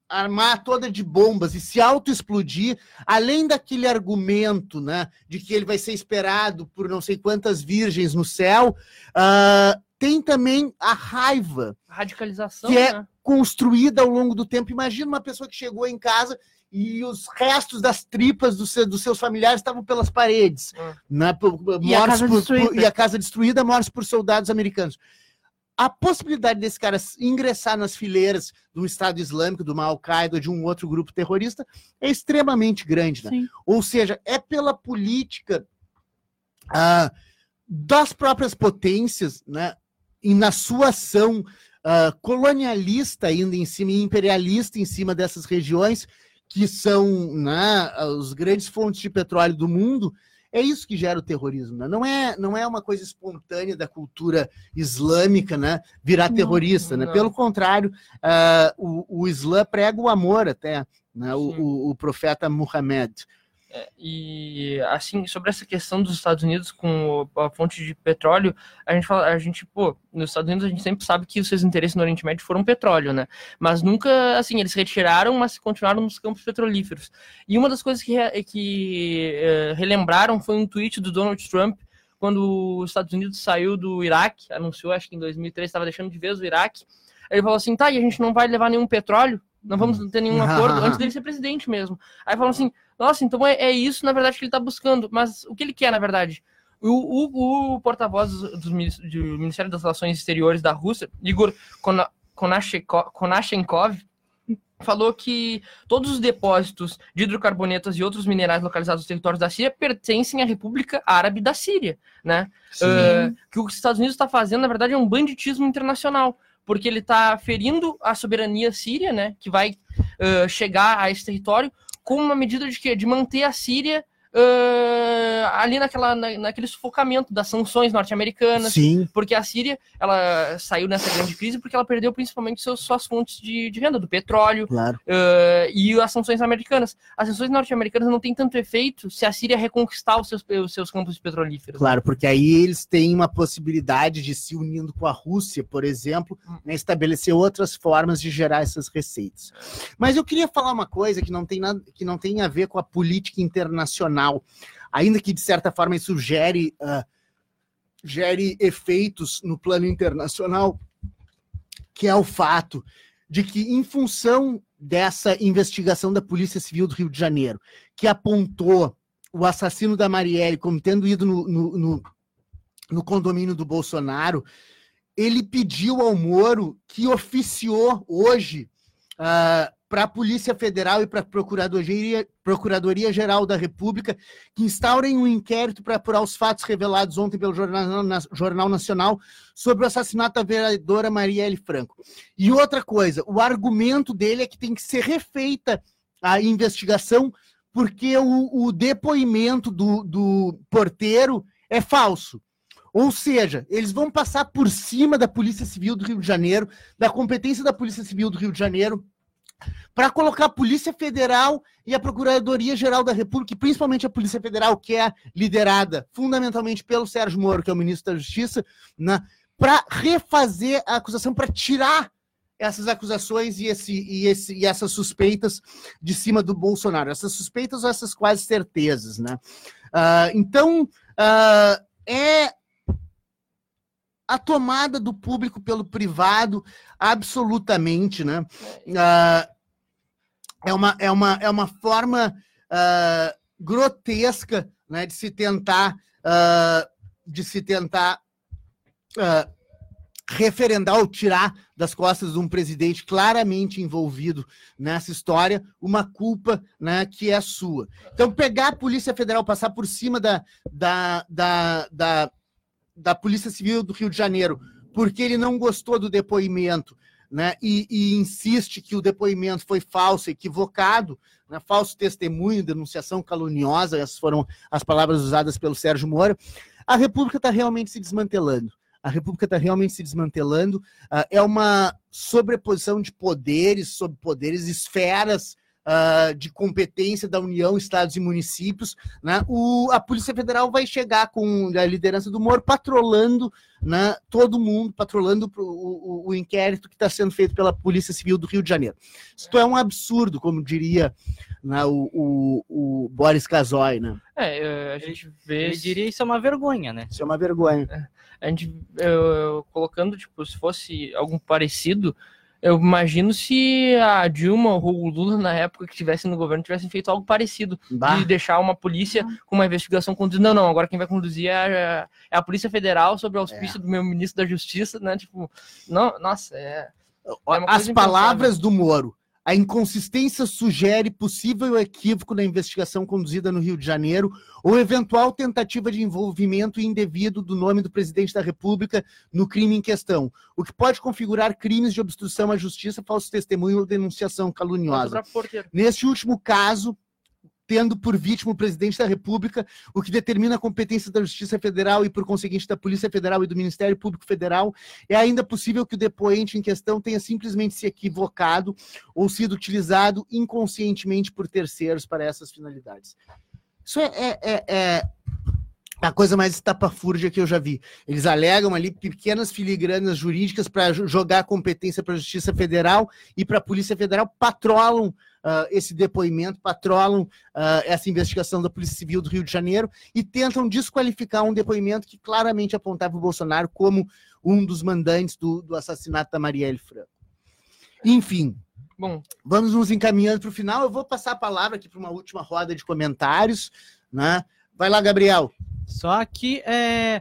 armar toda de bombas e se autoexplodir, além daquele argumento, né, de que ele vai ser esperado por não sei quantas virgens no céu, uh, tem também a raiva. A radicalização, que é né? construída ao longo do tempo. Imagina uma pessoa que chegou em casa e os restos das tripas do seu, dos seus familiares estavam pelas paredes. Hum. Né, e, a casa por, por, e a casa destruída, mortos por soldados americanos. A possibilidade desse cara ingressar nas fileiras do Estado Islâmico, do Al-Qaeda, de um outro grupo terrorista, é extremamente grande. Né? Ou seja, é pela política ah, das próprias potências, né, e na sua ação uh, colonialista ainda em cima, e imperialista em cima dessas regiões, que são né, os grandes fontes de petróleo do mundo, é isso que gera o terrorismo. Né? Não, é, não é uma coisa espontânea da cultura islâmica né, virar não, terrorista. Né? Pelo contrário, uh, o, o Islã prega o amor até, né? o, o, o profeta Muhammad. E assim, sobre essa questão dos Estados Unidos com a fonte de petróleo, a gente fala, a gente, pô, nos Estados Unidos a gente sempre sabe que os seus interesses no Oriente Médio foram petróleo, né? Mas nunca, assim, eles retiraram, mas continuaram nos campos petrolíferos. E uma das coisas que, que uh, relembraram foi um tweet do Donald Trump quando os Estados Unidos saiu do Iraque, anunciou, acho que em 2003 estava deixando de vez o Iraque. Ele falou assim: tá, e a gente não vai levar nenhum petróleo? Não vamos ter nenhum acordo antes dele ser presidente mesmo. Aí falam assim: nossa, então é, é isso, na verdade, que ele está buscando. Mas o que ele quer, na verdade? O, o, o porta-voz do, do, Ministério das Relações Exteriores da Rússia, Igor Konashenkov, falou que todos os depósitos de hidrocarbonetos e outros minerais localizados nos territórios da Síria pertencem à República Árabe da Síria, né? Uh, que o que os Estados Unidos está fazendo, na verdade, é um banditismo internacional, porque ele está ferindo a soberania síria, né? Que vai uh, chegar a esse território como uma medida de quê? De manter a Síria uh, ali naquela, na, naquele sufocamento das sanções norte-americanas. Sim. Porque a Síria, ela saiu nessa grande crise porque ela perdeu principalmente seus, suas fontes de, de renda, do petróleo claro. uh, e as sanções americanas. As sanções norte-americanas não têm tanto efeito se a Síria reconquistar os seus, os seus campos petrolíferos. Claro, porque aí eles têm uma possibilidade de se unindo com a Rússia, por exemplo, hum. né, estabelecer outras formas de gerar essas receitas. Mas eu queria falar uma coisa que não tem nada, que não tem a ver com a política internacional, ainda que de certa forma isso gere, uh, gere efeitos no plano internacional, que é o fato de que, em função dessa investigação da Polícia Civil do Rio de Janeiro, que apontou o assassino da Marielle como tendo ido no, no, no, no condomínio do Bolsonaro, ele pediu ao Moro que oficiou hoje uh, para a Polícia Federal e para a Procuradoria, Procuradoria Geral da República que instaurem um inquérito para apurar os fatos revelados ontem pelo Jornal, Jornal Nacional sobre o assassinato da vereadora Marielle Franco. E outra coisa, o argumento dele é que tem que ser refeita a investigação porque o, o depoimento do, do porteiro é falso. Ou seja, eles vão passar por cima da Polícia Civil do Rio de Janeiro, da competência da Polícia Civil do Rio de Janeiro, para colocar a Polícia Federal e a Procuradoria Geral da República, e principalmente a Polícia Federal, que é liderada fundamentalmente pelo Sérgio Moro, que é o ministro da Justiça, né, para refazer a acusação, para tirar essas acusações e, esse, e, esse, e essas suspeitas de cima do Bolsonaro, essas suspeitas ou essas quase certezas. Né? Uh, então, uh, é a tomada do público pelo privado, absolutamente, né? Uh, é, uma, é, uma, é uma forma uh, grotesca né, de se tentar uh, de se tentar referendar ou tirar das costas de um presidente claramente envolvido nessa história uma culpa né, que é sua. Então, pegar a Polícia Federal, passar por cima da, da, da, da, da Polícia Civil do Rio de Janeiro, porque ele não gostou do depoimento, né, e, e, insiste que o depoimento foi falso, equivocado, né, falso testemunho, denunciação caluniosa, essas foram as palavras usadas pelo Sérgio Moro, a República está realmente se desmantelando. A República está realmente se desmantelando. Uh, é uma sobreposição de poderes sobre poderes, esferas uh, de competência da União, estados e municípios, né, o, a Polícia Federal vai chegar com a liderança do Moro patrolando né, todo mundo, patrolando o, o, o inquérito que está sendo feito pela Polícia Civil do Rio de Janeiro. Isso é um absurdo, como diria né, o, o, o, Boris Casoy. Né? É, a gente vê. Eu diria isso é uma vergonha, né? Isso é uma vergonha. É, a gente, eu, eu, colocando, tipo, se fosse algum parecido, eu imagino se a Dilma ou o Lula, na época que estivesse no governo, tivessem feito algo parecido. Bah. De deixar uma polícia com uma investigação conduzida. Não, não, agora quem vai conduzir é a, é a Polícia Federal sobre o auspício é. do meu ministro da Justiça, né? Tipo, não, nossa, é. é As palavras do Moro a inconsistência sugere possível equívoco na investigação conduzida no Rio de Janeiro ou eventual tentativa de envolvimento indevido do nome do presidente da República no crime em questão, o que pode configurar crimes de obstrução à justiça, falso testemunho ou denunciação caluniosa. Neste último caso, tendo por vítima o presidente da República, o que determina a competência da Justiça Federal e, por conseguinte, da Polícia Federal e do Ministério Público Federal, é ainda possível que o depoente em questão tenha simplesmente se equivocado ou sido utilizado inconscientemente por terceiros para essas finalidades. Isso é, é, é, é a coisa mais estapafúrdia que eu já vi. Eles alegam ali pequenas filigranas jurídicas para jogar a competência para a Justiça Federal e para a Polícia Federal, patrolam uh, esse depoimento, patrolam uh, essa investigação da Polícia Civil do Rio de Janeiro e tentam desqualificar um depoimento que claramente apontava o Bolsonaro como um dos mandantes do, do assassinato da Marielle Franco. Enfim, Bom, vamos nos encaminhando para o final. Eu vou passar a palavra aqui para uma última roda de comentários. Né? Vai lá, Gabriel. Só que é,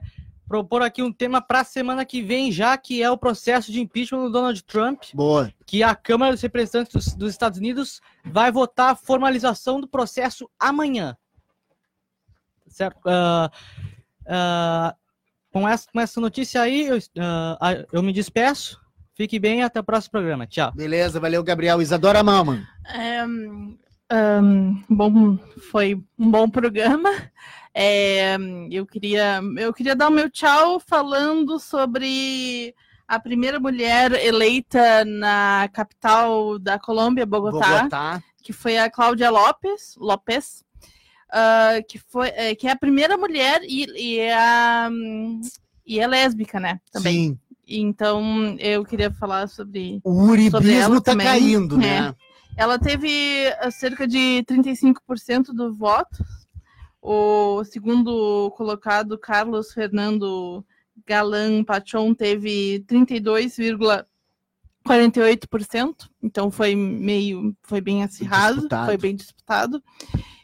propor aqui um tema para a semana que vem, já que é o processo de impeachment do Donald Trump. Boa. Que a Câmara dos Representantes dos, dos Estados Unidos vai votar a formalização do processo amanhã. Certo? Uh, uh, com, essa, com essa notícia aí, eu, uh, eu me despeço. Fique bem até o próximo programa. Tchau. Beleza, valeu, Gabriel. Isadora Malman. É, um, bom, foi um bom programa. É, eu, queria, eu queria dar o meu tchau falando sobre a primeira mulher eleita na capital da Colômbia, Bogotá, Bogotá. que foi a Cláudia Lopes, Lopes, uh, que, foi, é, que é a primeira mulher e, e, é, a, e é lésbica, né? Também. Sim. Então, eu queria falar sobre. O uribismo está caindo, né? É. Ela teve cerca de 35% do voto o segundo colocado, Carlos Fernando Galan Pachon, teve 32,48%. Então foi meio, foi bem acirrado, disputado. foi bem disputado.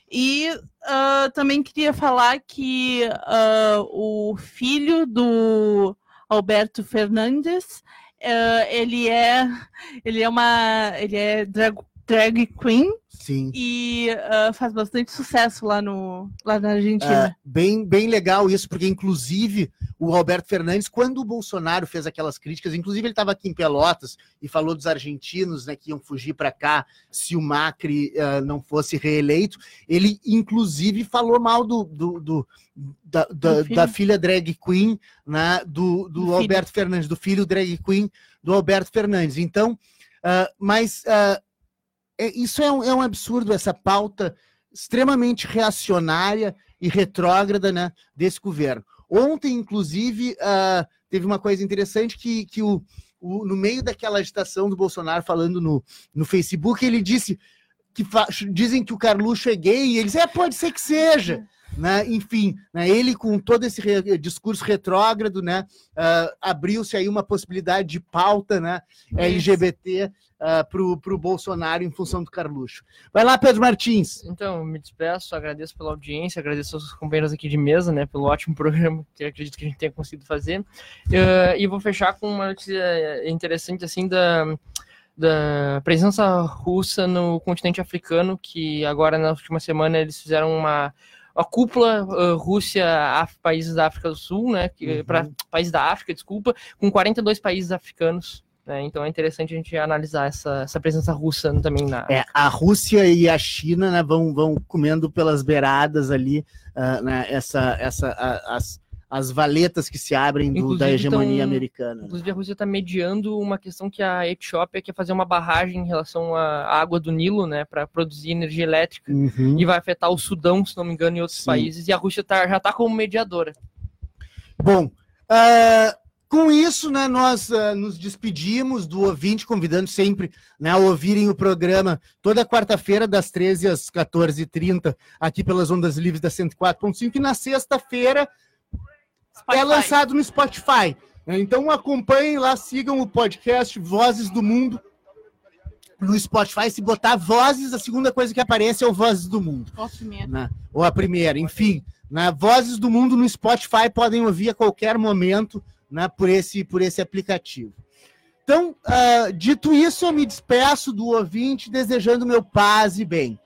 E uh, também queria falar que uh, o filho do Alberto Fernandes, uh, ele é ele é uma ele é drag, drag queen Sim. E uh, faz bastante sucesso lá, no, lá na Argentina. É, bem, bem legal isso, porque inclusive o Roberto Fernandes, quando o Bolsonaro fez aquelas críticas, inclusive ele estava aqui em Pelotas e falou dos argentinos né, que iam fugir para cá se o Macri uh, não fosse reeleito, ele inclusive falou mal do, do, do da, da, da, filha drag queen né, do, do, do Alberto filho. Fernandes, do filho drag queen do Alberto Fernandes. Então, uh, mas é, isso é um, é um absurdo, essa pauta extremamente reacionária e retrógrada né, desse governo. Ontem, inclusive, uh, teve uma coisa interessante que, que o, o, no meio daquela agitação do Bolsonaro falando no, no Facebook, ele disse que dizem que o Carluxo é gay, e eles, é, pode ser que seja. Né? Enfim, né? ele com todo esse re discurso retrógrado, né? Uh, abriu-se aí uma possibilidade de pauta né? LGBT uh, para o Bolsonaro em função do Carluxo. Vai lá, Pedro Martins. Então, me despeço, agradeço pela audiência, agradeço aos companheiros aqui de mesa, né, pelo ótimo programa que acredito que a gente tenha conseguido fazer. Uh, e vou fechar com uma notícia interessante, assim, da da presença russa no continente africano, que agora na última semana eles fizeram uma a cúpula uh, Rússia, Af, países da África do Sul, né, uhum. para países da África, desculpa, com 42 países africanos. Né, então é interessante a gente analisar essa, essa presença russa também na. É, a Rússia e a China né, vão, vão comendo pelas beiradas ali uh, né, essa, essa, a, as, as valetas que se abrem do, da hegemonia americana. Né? Inclusive, a Rússia está mediando uma questão que a Etiópia quer fazer uma barragem em relação à água do Nilo, né, para produzir energia elétrica, uhum. e vai afetar o Sudão, se não me engano, e outros Sim. países, e a Rússia tá, já está como mediadora. Bom, uh, com isso, né, nós uh, nos despedimos do ouvinte, convidando sempre né, a ouvirem o programa toda quarta-feira, das 13 às 14h30, aqui pelas Ondas Livres da 104.5, e na sexta-feira é lançado no Spotify. Então acompanhem lá, sigam o podcast Vozes do Mundo no Spotify. Se botar Vozes, a segunda coisa que aparece é o Vozes do Mundo. Ou a primeira. Né? Ou a primeira, enfim. Né? Vozes do Mundo no Spotify podem ouvir a qualquer momento né, por, esse, por esse aplicativo. Então, uh, dito isso, eu me despeço do ouvinte, desejando meu paz e bem.